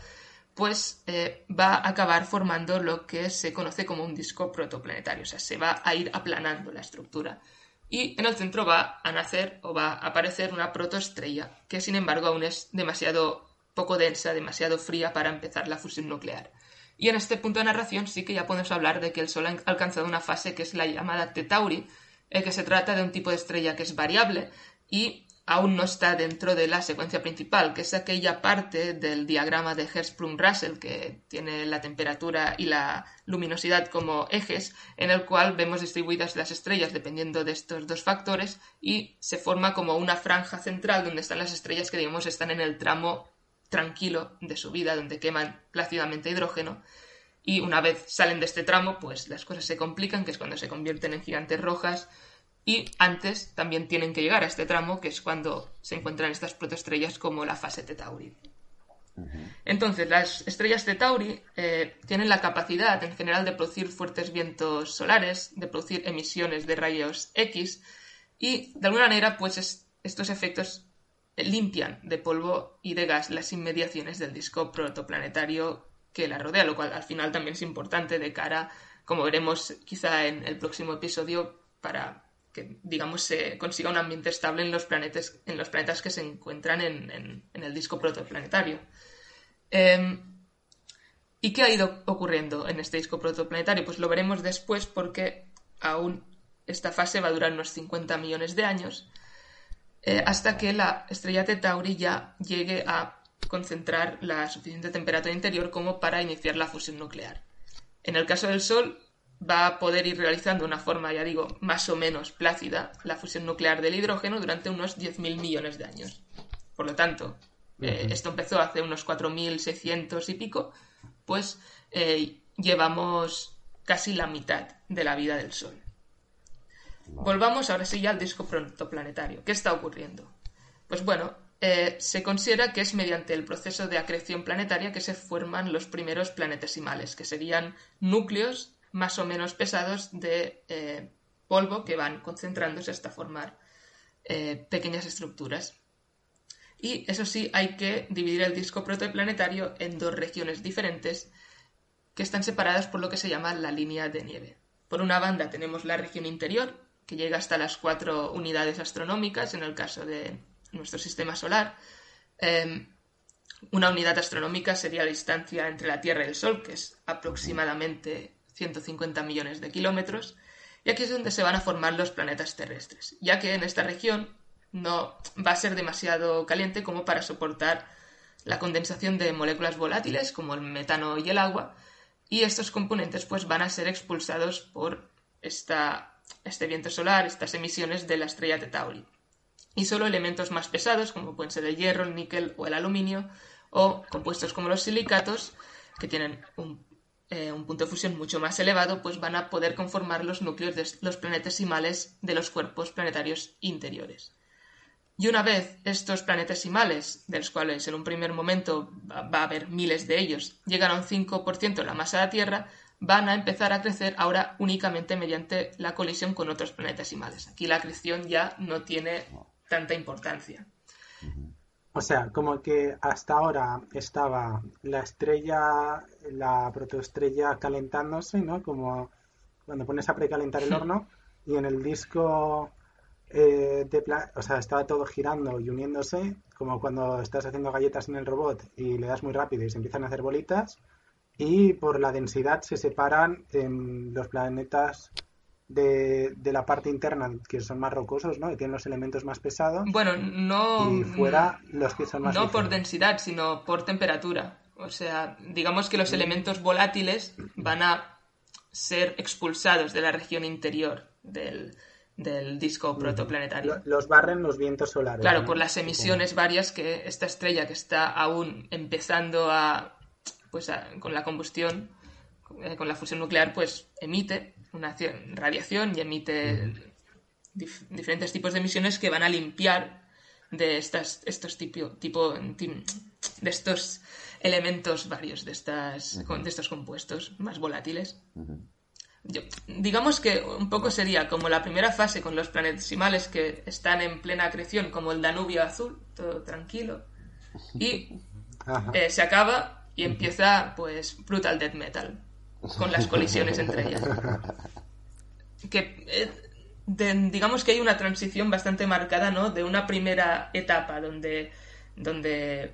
pues eh, va a acabar formando lo que se conoce como un disco protoplanetario, o sea, se va a ir aplanando la estructura. Y en el centro va a nacer o va a aparecer una protoestrella, que sin embargo aún es demasiado poco densa, demasiado fría para empezar la fusión nuclear. Y en este punto de narración sí que ya podemos hablar de que el Sol ha alcanzado una fase que es la llamada Tetauri, en que se trata de un tipo de estrella que es variable y aún no está dentro de la secuencia principal, que es aquella parte del diagrama de Hertzsprung-Russell que tiene la temperatura y la luminosidad como ejes, en el cual vemos distribuidas las estrellas dependiendo de estos dos factores y se forma como una franja central donde están las estrellas que digamos están en el tramo tranquilo de su vida, donde queman plácidamente hidrógeno. Y una vez salen de este tramo, pues las cosas se complican, que es cuando se convierten en gigantes rojas y antes también tienen que llegar a este tramo, que es cuando se encuentran estas protoestrellas como la fase Tetauri. Entonces, las estrellas Tetauri eh, tienen la capacidad en general de producir fuertes vientos solares, de producir emisiones de rayos X y, de alguna manera, pues estos efectos limpian de polvo y de gas las inmediaciones del disco protoplanetario que la rodea, lo cual al final también es importante de cara, como veremos quizá en el próximo episodio, para que, digamos, se consiga un ambiente estable en los planetas, en los planetas que se encuentran en, el disco protoplanetario. Em, ¿Y qué ha ido ocurriendo en este disco protoplanetario? Pues lo veremos después porque aún esta fase va a durar unos 50 millones de años eh, hasta que la estrella Tauri ya llegue a concentrar la suficiente temperatura interior como para iniciar la fusión nuclear. En el caso del Sol, va a poder ir realizando de una forma, ya digo, más o menos plácida la fusión nuclear del hidrógeno durante unos 10.000 millones de años. Por lo tanto, eh, esto empezó hace unos 4.600 y pico, pues eh, llevamos casi la mitad de la vida del Sol. Volvamos ahora sí ya al disco protoplanetario. ¿Qué está ocurriendo? Pues bueno, eh, se considera que es mediante el proceso de acreción planetaria que se forman los primeros planetesimales, que serían núcleos más o menos pesados de eh, polvo que van concentrándose hasta formar eh, pequeñas estructuras. Y eso sí, hay que dividir el disco protoplanetario en dos regiones diferentes que están separadas por lo que se llama la línea de nieve. Por una banda tenemos la región interior, que llega hasta las cuatro unidades astronómicas en el caso de nuestro sistema solar. Em, una unidad astronómica sería la distancia entre la Tierra y el Sol, que es aproximadamente 150 millones de kilómetros, y aquí es donde se van a formar los planetas terrestres, ya que en esta región no va a ser demasiado caliente como para soportar la condensación de moléculas volátiles como el metano y el agua, y estos componentes pues van a ser expulsados por esta, este viento solar, estas emisiones de la estrella de Tauri. Y solo elementos más pesados, como pueden ser el hierro, el níquel o el aluminio, o compuestos como los silicatos, que tienen un eh, un punto de fusión mucho más elevado, pues van a poder conformar los núcleos de los planetesimales de los cuerpos planetarios interiores. Y una vez estos planetesimales, de los cuales en un primer momento va a haber miles de ellos, llegan a un 5% de la masa de la Tierra, van a empezar a crecer ahora únicamente mediante la colisión con otros planetesimales. Aquí la creación ya no tiene tanta importancia. O sea, como que hasta ahora estaba la estrella, la protoestrella calentándose, ¿no? Como cuando pones a precalentar el horno y en el disco eh, de o sea, estaba todo girando y uniéndose, como cuando estás haciendo galletas en el robot y le das muy rápido y se empiezan a hacer bolitas. Y por la densidad se separan en los planetas de, de la parte interna que son más rocosos, ¿no? Y tienen los elementos más pesados. Bueno, no. Y fuera los que son más. No por densidad, sino por temperatura. O sea, digamos que los elementos volátiles van a ser expulsados de la región interior del, del disco protoplanetario. Lo- Los barren los vientos solares. Claro, ¿no? por las emisiones varias que esta estrella que está aún empezando a, pues con la combustión, eh, con la fusión nuclear, pues emite una radiación y emite dif- diferentes tipos de emisiones que van a limpiar de estas, estos tipo, tipo de estos elementos varios, de, estas, con- de estos compuestos más volátiles. Yo- digamos que un poco sería como la primera fase con los planetesimales que están en plena acreción, como el Danubio azul, todo tranquilo. Y eh, se acaba y empieza, pues, Brutal Death Metal, con las colisiones entre ellas. Que, eh, de- digamos que hay una transición bastante marcada, ¿no? De una primera etapa donde, donde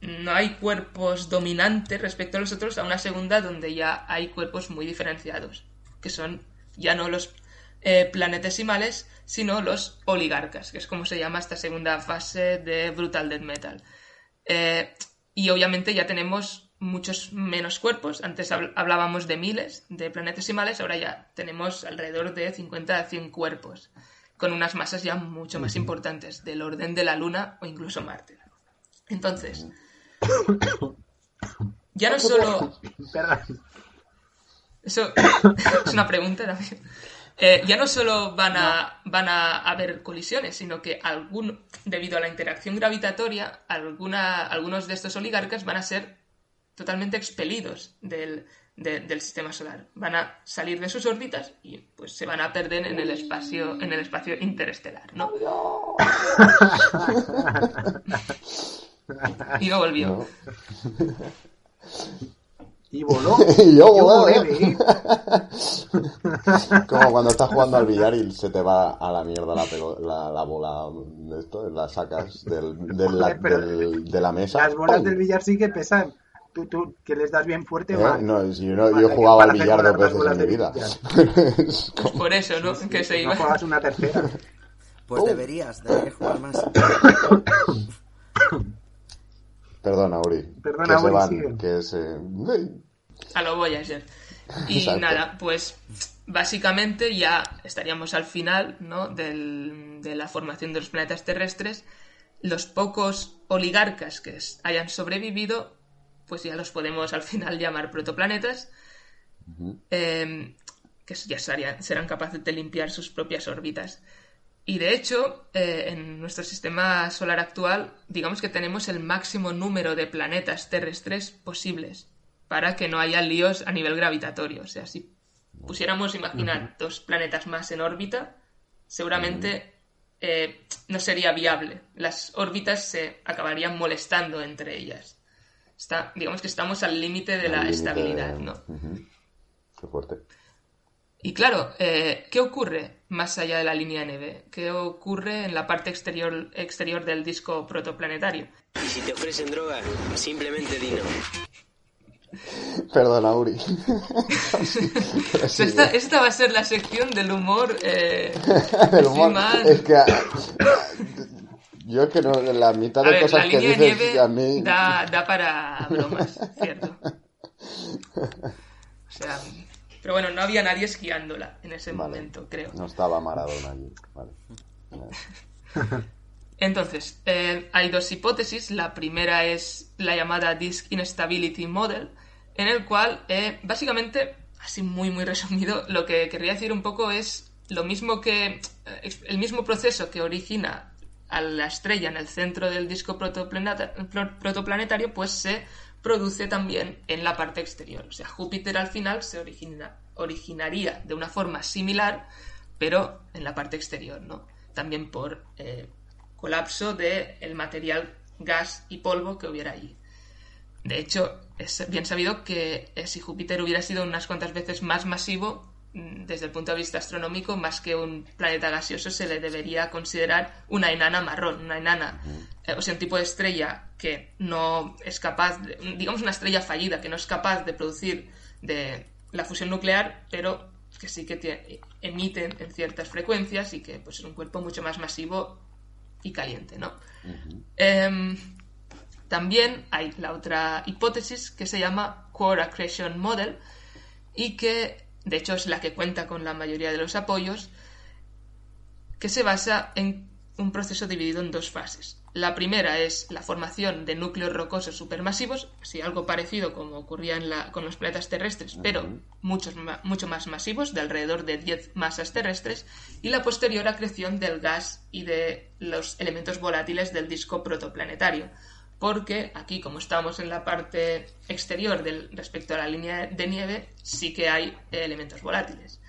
no hay cuerpos dominantes respecto a los otros, a una segunda donde ya hay cuerpos muy diferenciados, que son ya no los eh, planetesimales, sino los oligarcas, que es como se llama esta segunda fase de Brutal Death Metal. Eh, y obviamente ya tenemos muchos menos cuerpos. Antes habl- hablábamos de miles de planetesimales, ahora ya tenemos alrededor de 50 a 100 cuerpos, con unas masas ya mucho más importantes, del orden de la Luna o incluso Marte. Entonces, ya no solo eso es una pregunta también. Eh, ya no solo van a, van a haber colisiones, sino que algún, debido a la interacción gravitatoria, alguna, algunos de estos oligarcas van a ser totalmente expelidos del, de- del sistema solar. Van a salir de sus órbitas y pues se van a perder en el espacio, en el espacio interestelar, ¿no? Y no volvió. ¿no? Y voló. Y yo Yo volé. volé, ¿eh? Como cuando estás jugando al billar y se te va a la mierda la, pelo- la, la bola de esto, la sacas del, del- la, de la mesa. Las bolas ¡pum! del billar sí que pesan. Tú, tú, que les das bien fuerte, ¿Eh? No, si yo, no- para al billar dos veces en mi vida. Por eso, ¿no? Que se No iba. juegas una tercera. Pues deberías, deberías jugar más. Perdona, Uri. Perdona, que se Uri, van, que. A lo voy a hacer. Y Exacto. nada, pues básicamente ya estaríamos al final ¿no? del- de la formación de los planetas terrestres. Los pocos oligarcas que es- hayan sobrevivido, pues ya los podemos al final llamar protoplanetas, eh, que ya serían- serán capaces de limpiar sus propias órbitas. Y de hecho, eh, en nuestro sistema solar actual, digamos que tenemos el máximo número de planetas terrestres posibles para que no haya líos a nivel gravitatorio. O sea, si pusiéramos, imaginar, dos planetas más en órbita, seguramente eh, no sería viable. Las órbitas se acabarían molestando entre ellas. Está, digamos que estamos al límite de la estabilidad, de- ¿no? Qué fuerte. Y claro, eh, ¿qué ocurre más allá de la línea NB? ¿Qué ocurre en la parte exterior, exterior del disco protoplanetario? Y si te ofrecen droga, simplemente di no. Perdona, Uri. Esta, esta va a ser la sección del humor. eh, El así humor- más- Es que... ah, Yo es que no, la mitad A de ver, cosas la que dices nieve a mí... da, da para bromas, ¿cierto? O sea, pero bueno, no había nadie esquiándola en ese Vale. momento, creo. No estaba Maradona allí. Vale. Entonces, eh, hay dos hipótesis. La primera es la llamada Disk Instability Model, en el cual, eh, básicamente, así muy, muy resumido, lo que querría decir un poco es lo mismo que. eh, el mismo proceso que origina a la estrella en el centro del disco protoplaneta- pro- protoplanetario, pues se produce también en la parte exterior. O sea, Júpiter al final se origina- originaría de una forma similar, pero en la parte exterior, ¿no? También por eh, colapso del material gas y polvo que hubiera allí. De hecho, es bien sabido que eh, si Júpiter hubiera sido unas cuantas veces más masivo, desde el punto de vista astronómico, más que un planeta gaseoso, se le debería considerar una enana marrón, una enana, eh, o sea, un tipo de estrella que no es capaz, de- digamos una estrella fallida, que no es capaz de producir de la fusión nuclear, pero que sí que tie- emite en ciertas frecuencias y que pues, es un cuerpo mucho más masivo y caliente, ¿no? Em, también hay la otra hipótesis que se llama Core Accretion Model y que de hecho es la que cuenta con la mayoría de los apoyos, que se basa en un proceso dividido en dos fases. La primera es la formación de núcleos rocosos supermasivos, así algo parecido como ocurría en la- con los planetas terrestres, pero muchos mucho más masivos, de alrededor de 10 masas terrestres, y la posterior acreción del gas y de los elementos volátiles del disco protoplanetario. Porque aquí, como estamos en la parte exterior respecto a la línea de nieve, sí que hay elementos volátiles.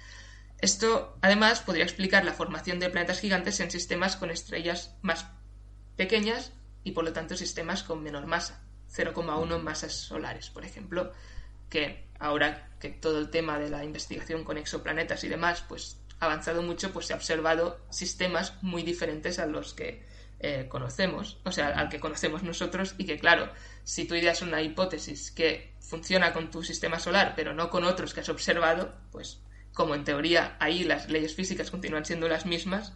Esto, además, podría explicar la formación de planetas gigantes en sistemas con estrellas más pequeñas y, por lo tanto, sistemas con menor masa, 0,1 masas solares, por ejemplo, que ahora que todo el tema de la investigación con exoplanetas y demás, pues ha avanzado mucho, pues se ha observado sistemas muy diferentes a los que eh, conocemos, o sea, al que conocemos nosotros y que, claro, si tú ideas una hipótesis que funciona con tu sistema solar, pero no con otros que has observado, pues como en teoría ahí las leyes físicas continúan siendo las mismas,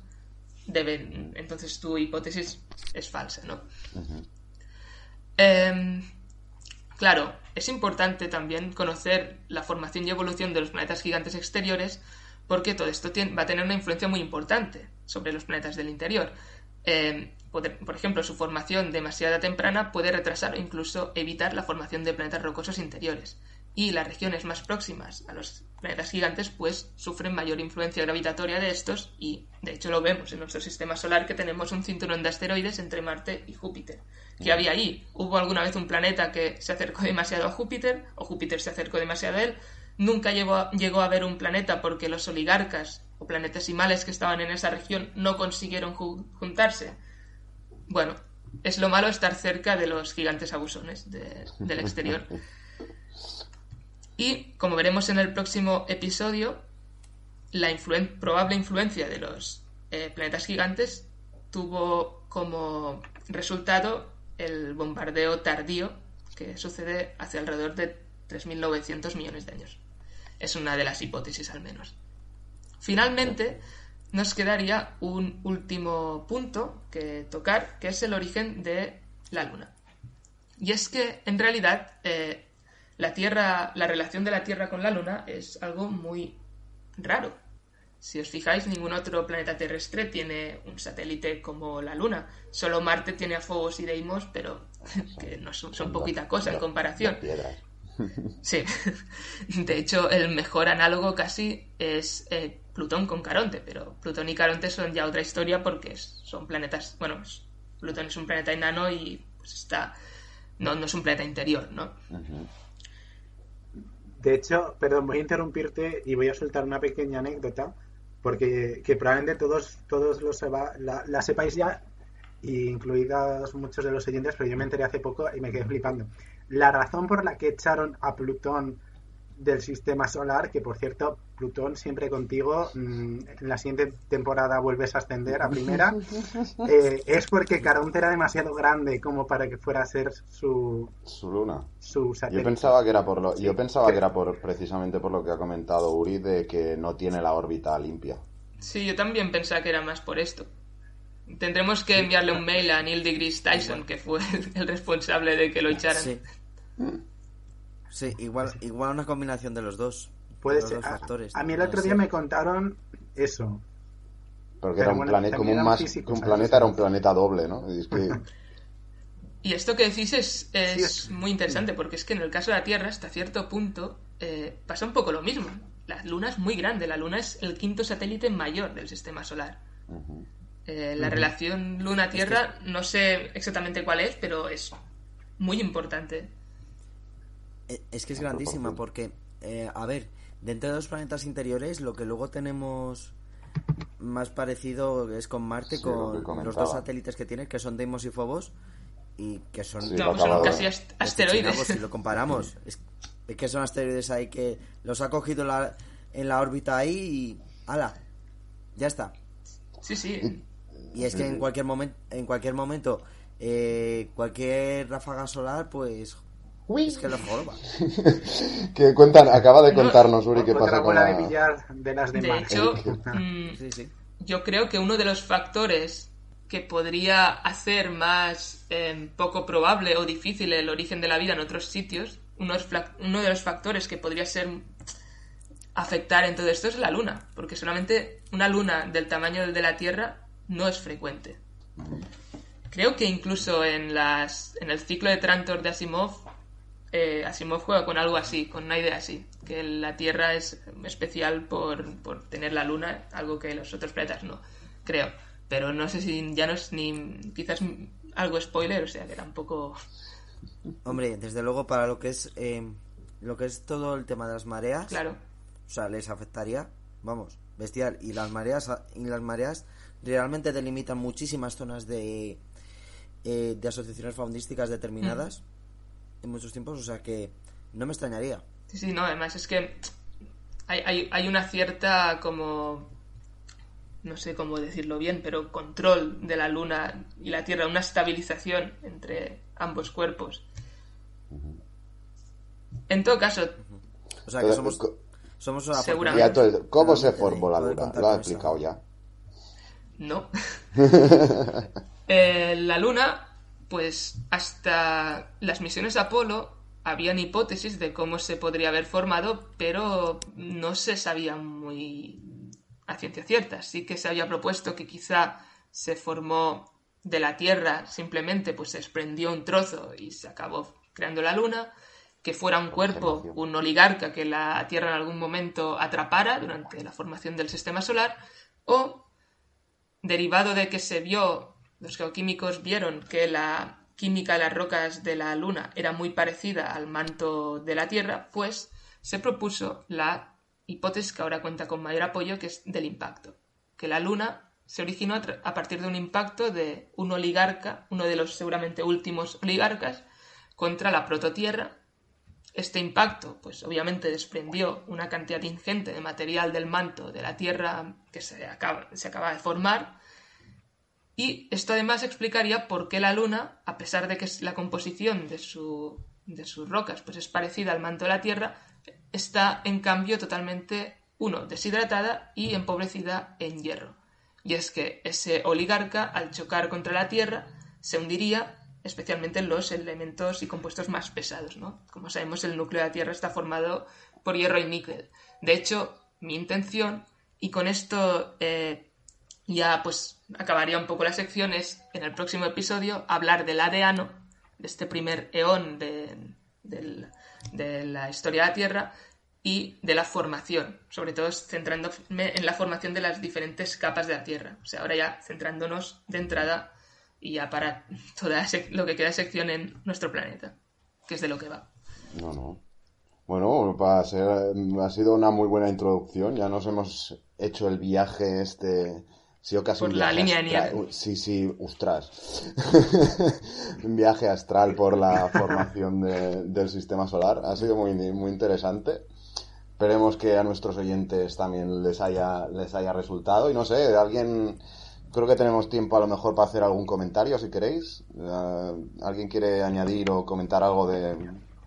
deben, entonces tu hipótesis es falsa, ¿no? Em, claro, es importante también conocer la formación y evolución de los planetas gigantes exteriores porque todo esto tien- va a tener una influencia muy importante sobre los planetas del interior. Em, poder- por ejemplo, su formación demasiado temprana puede retrasar o incluso evitar la formación de planetas rocosos interiores. Y las regiones más próximas a los planetas gigantes pues sufren mayor influencia gravitatoria de estos y de hecho lo vemos en nuestro sistema solar que tenemos un cinturón de asteroides entre Marte y Júpiter. ¿Qué había ahí? ¿Hubo alguna vez un planeta que se acercó demasiado a Júpiter o Júpiter se acercó demasiado a él? Nunca llegó a, llegó a haber un planeta porque los oligarcas o planetesimales que estaban en esa región no consiguieron ju- juntarse. Bueno, es lo malo estar cerca de los gigantes abusones de- del exterior. Y como veremos en el próximo episodio, la influen- probable influencia de los eh, planetas gigantes tuvo como resultado el bombardeo tardío que sucede hace alrededor de 3.900 millones de años. Es una de las hipótesis al menos. Finalmente, nos quedaría un último punto que tocar, que es el origen de la Luna. Y es que, en realidad, eh, la Tierra, la relación de la Tierra con la Luna es algo muy raro. Si os fijáis, ningún otro planeta terrestre tiene un satélite como la Luna. Solo Marte tiene a Phobos y Deimos, pero que no son, son poquita cosa en comparación. Sí. De hecho, el mejor análogo casi es eh, Plutón con Caronte, pero Plutón y Caronte son ya otra historia porque son planetas. Bueno, es- Plutón es un planeta enano y pues está. No, no es un planeta interior, ¿no? De hecho, perdón, voy a interrumpirte y voy a soltar una pequeña anécdota, porque que probablemente todos, todos lo seba- la, la sepáis ya, y incluidos muchos de los oyentes, pero yo me enteré hace poco y me quedé flipando. La razón por la que echaron a Plutón del sistema solar, que por cierto, Plutón siempre contigo, mm, en la siguiente temporada vuelves a ascender a primera, eh, es porque Caronte era demasiado grande como para que fuera a ser su, Su luna. su Yo pensaba que era por lo, yo pensaba Sí. que era por precisamente por lo que ha comentado Uri de que no tiene la órbita limpia. Sí, yo también pensaba que era más por esto. Tendremos que enviarle un mail a Neil deGrasse Tyson, que fue el, responsable de que lo echaran. Sí. Sí, igual, igual una combinación de los dos. Puede los ser. dos A, factores. a mí el otro día ser. me contaron eso. Porque Pero era un bueno, planeta, como un, más, un ¿sabes? planeta era un planeta doble, ¿no? Y es que Y esto que decís es, es Sí, es- muy interesante, porque es que en el caso de la Tierra, hasta cierto punto, eh, pasa un poco lo mismo. La Luna es muy grande, la Luna es el quinto satélite mayor del sistema solar. Eh, la relación Luna-Tierra, no sé exactamente cuál es, pero es muy importante. Eh, Es que es grandísima porque, eh, a ver, dentro de los planetas interiores, lo que luego tenemos más parecido es con Marte, Sí, lo que con los dos satélites que tiene, que son Deimos y Phobos, y que son... Sí, No, lo pues son casi ast- Este asteroides. si lo comparamos, es, es que son asteroides ahí que los ha cogido la, en la órbita ahí y ¡hala! Ya está. Sí, sí. Y es que en cualquier momento, en cualquier momento, eh, cualquier ráfaga solar, pues es que lo joroba. que cuentan, acaba de No, contarnos Uri qué pasa con bola la... de billar de las de, De hecho, mm, Sí, sí. yo creo que uno de los factores que podría hacer más eh, poco probable o difícil el origen de la vida en otros sitios, uno de los factores que podría ser afectar en todo esto es la luna, porque solamente una luna del tamaño de la Tierra no es frecuente. Creo que incluso en las en el ciclo de Trantor de Asimov, eh, Asimov juega con algo así, con una idea así, que la Tierra es especial por, por tener la Luna, algo que los otros planetas no, creo. Pero no sé si ya no es ni quizás algo spoiler, o sea que tampoco... Hombre, desde luego para lo que es eh, lo que es todo el tema de las mareas, Claro. o sea, les afectaría, vamos, bestial. Y las mareas y las mareas realmente delimitan muchísimas zonas de eh, de asociaciones faundísticas determinadas en muchos tiempos, o sea que no me extrañaría. Sí, sí, no, además es que hay, hay, hay una cierta como no sé cómo decirlo bien, pero control de la Luna y la Tierra, una estabilización entre ambos cuerpos. En todo caso, O sea que somos co- somos una Seguramente. ¿Cómo se formó la luna? Lo ha explicado ya. No. Eh, la Luna, pues hasta las misiones de Apolo habían hipótesis de cómo se podría haber formado, pero no se sabía muy a ciencia cierta. Sí que se había propuesto que quizá se formó de la Tierra, simplemente pues se desprendió un trozo y se acabó creando la Luna, que fuera un cuerpo, un oligarca que la Tierra en algún momento atrapara durante la formación del sistema solar, o derivado de que se vio, los geoquímicos vieron que la química de las rocas de la Luna era muy parecida al manto de la Tierra, pues se propuso la hipótesis que ahora cuenta con mayor apoyo, que es del impacto. Que la Luna se originó a, partir de un impacto de un oligarca, uno de los seguramente últimos oligarcas, contra la prototierra. Este impacto, pues obviamente desprendió una cantidad ingente de material del manto de la Tierra que se acaba, se acaba de formar. Y esto además explicaría por qué la Luna, a pesar de que la composición de, su, de sus rocas pues es parecida al manto de la Tierra, está en cambio totalmente, uno, deshidratada y empobrecida en hierro. Y es que ese oligarca, al chocar contra la Tierra, se hundiría especialmente en los elementos y compuestos más pesados, ¿no? Como sabemos, el núcleo de la Tierra está formado por hierro y níquel. De hecho, mi intención, y con esto eh, ya pues acabaría un poco la sección, es en el próximo episodio hablar del adeano, de este primer eón de, del- de la historia de la Tierra, y de la formación, sobre todo centrándome en la formación de las diferentes capas de la Tierra. O sea, ahora ya centrándonos de entrada y ya para toda lo que queda de sección en nuestro planeta, que es de lo que va. No, no. Bueno, para ser, ha sido una muy buena introducción. Ya nos hemos hecho el viaje este. Sí, casi Por un la línea de nieve. Sí, sí, ostras. un viaje astral por la formación de- del sistema solar. Ha sido muy, muy interesante. Esperemos que a nuestros oyentes también les haya, les haya resultado. Y no sé, alguien. Creo que tenemos tiempo a lo mejor para hacer algún comentario, si queréis. Eh, ¿Alguien quiere añadir o comentar algo de,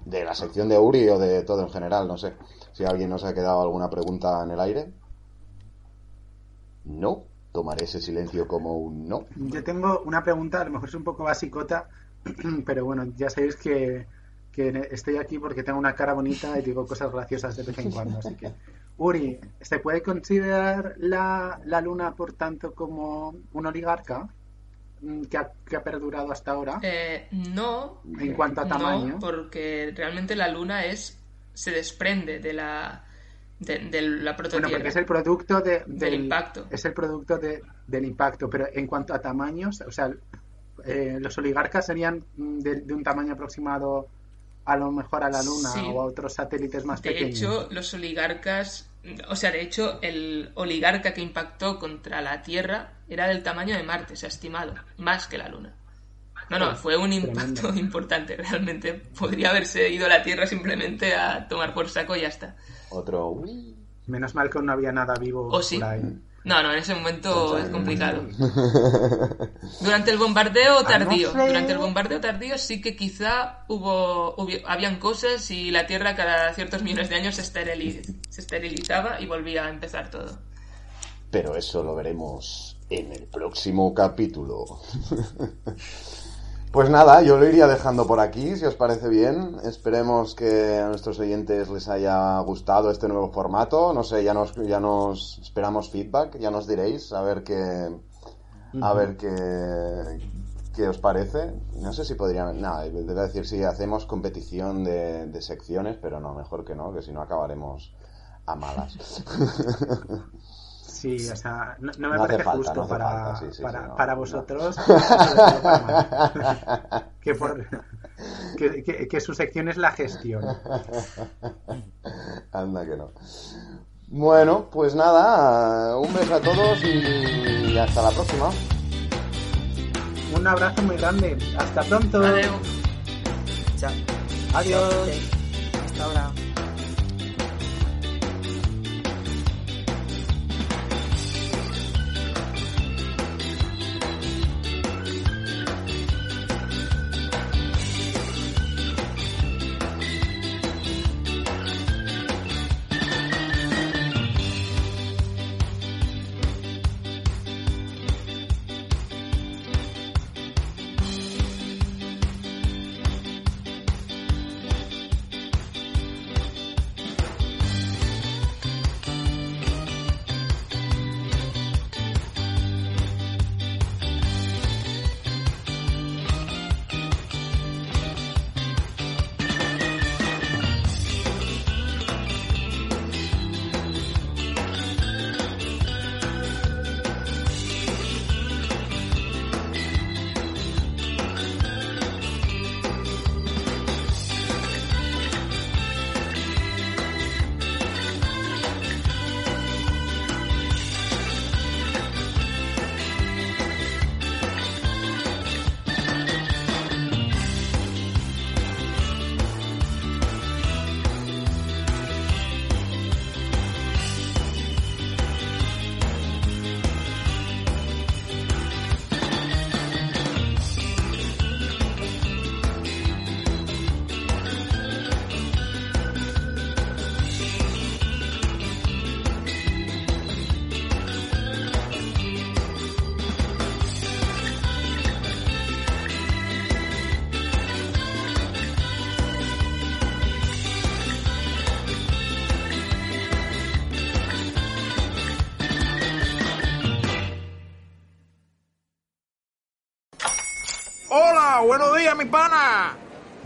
de la sección de Uri o de todo en general? No sé. Si alguien nos ha quedado alguna pregunta en el aire. No. Tomaré ese silencio como un no. Yo tengo una pregunta, a lo mejor es un poco basicota, pero bueno, ya sabéis que, que estoy aquí porque tengo una cara bonita y digo cosas graciosas de vez en cuando. Así que, Uri, ¿se puede considerar la, la luna, por tanto, como un oligarca mm, que ha, que ha perdurado hasta ahora? Eh, no, En cuanto a tamaño. no, porque realmente la Luna es se desprende de la de, de la Bueno, prototierra. porque es el producto de- del, impacto. Es el producto de- del impacto, pero en cuanto a tamaños, o sea, eh, los oligarcas serían mm, de, de un tamaño aproximado a lo mejor a la Luna Sí. o a otros satélites más De pequeños. hecho, los oligarcas, o sea, de hecho, el oligarca que impactó contra la Tierra era del tamaño de Marte, se ha estimado, más que la Luna. No, no, fue un impacto tremendo. importante, realmente. Podría haberse ido a la Tierra simplemente a tomar por saco y ya está. Otro. Menos mal que no había nada vivo ¿O sí? por ahí. No, no, en ese momento es complicado. Durante el bombardeo Ah, tardío, durante el bombardeo tardío sí que quizá hubo, hubi- habían cosas y la Tierra cada ciertos millones de años se esterilizaba y volvía a empezar todo. Pero eso lo veremos en el próximo capítulo. Pues nada, yo lo iría dejando por aquí, si os parece bien. Esperemos que a nuestros oyentes les haya gustado este nuevo formato. No sé, ya nos, ya nos esperamos feedback, ya nos diréis a ver qué, a ver qué, qué os parece. No sé si podrían, nada, debo decir si hacemos competición de, de secciones, pero no, mejor que no, que si no acabaremos a malas. Sí, o sea, no, no me No parece falta, justo no para, falta, sí, sí, para, sí, no, para vosotros para que, por- que, que- que su sección es la gestión. Anda que no. Bueno, pues nada, un beso a todos y hasta la próxima. Un abrazo muy grande. Hasta pronto. Adeu. Chao. Adiós. Hasta ahora.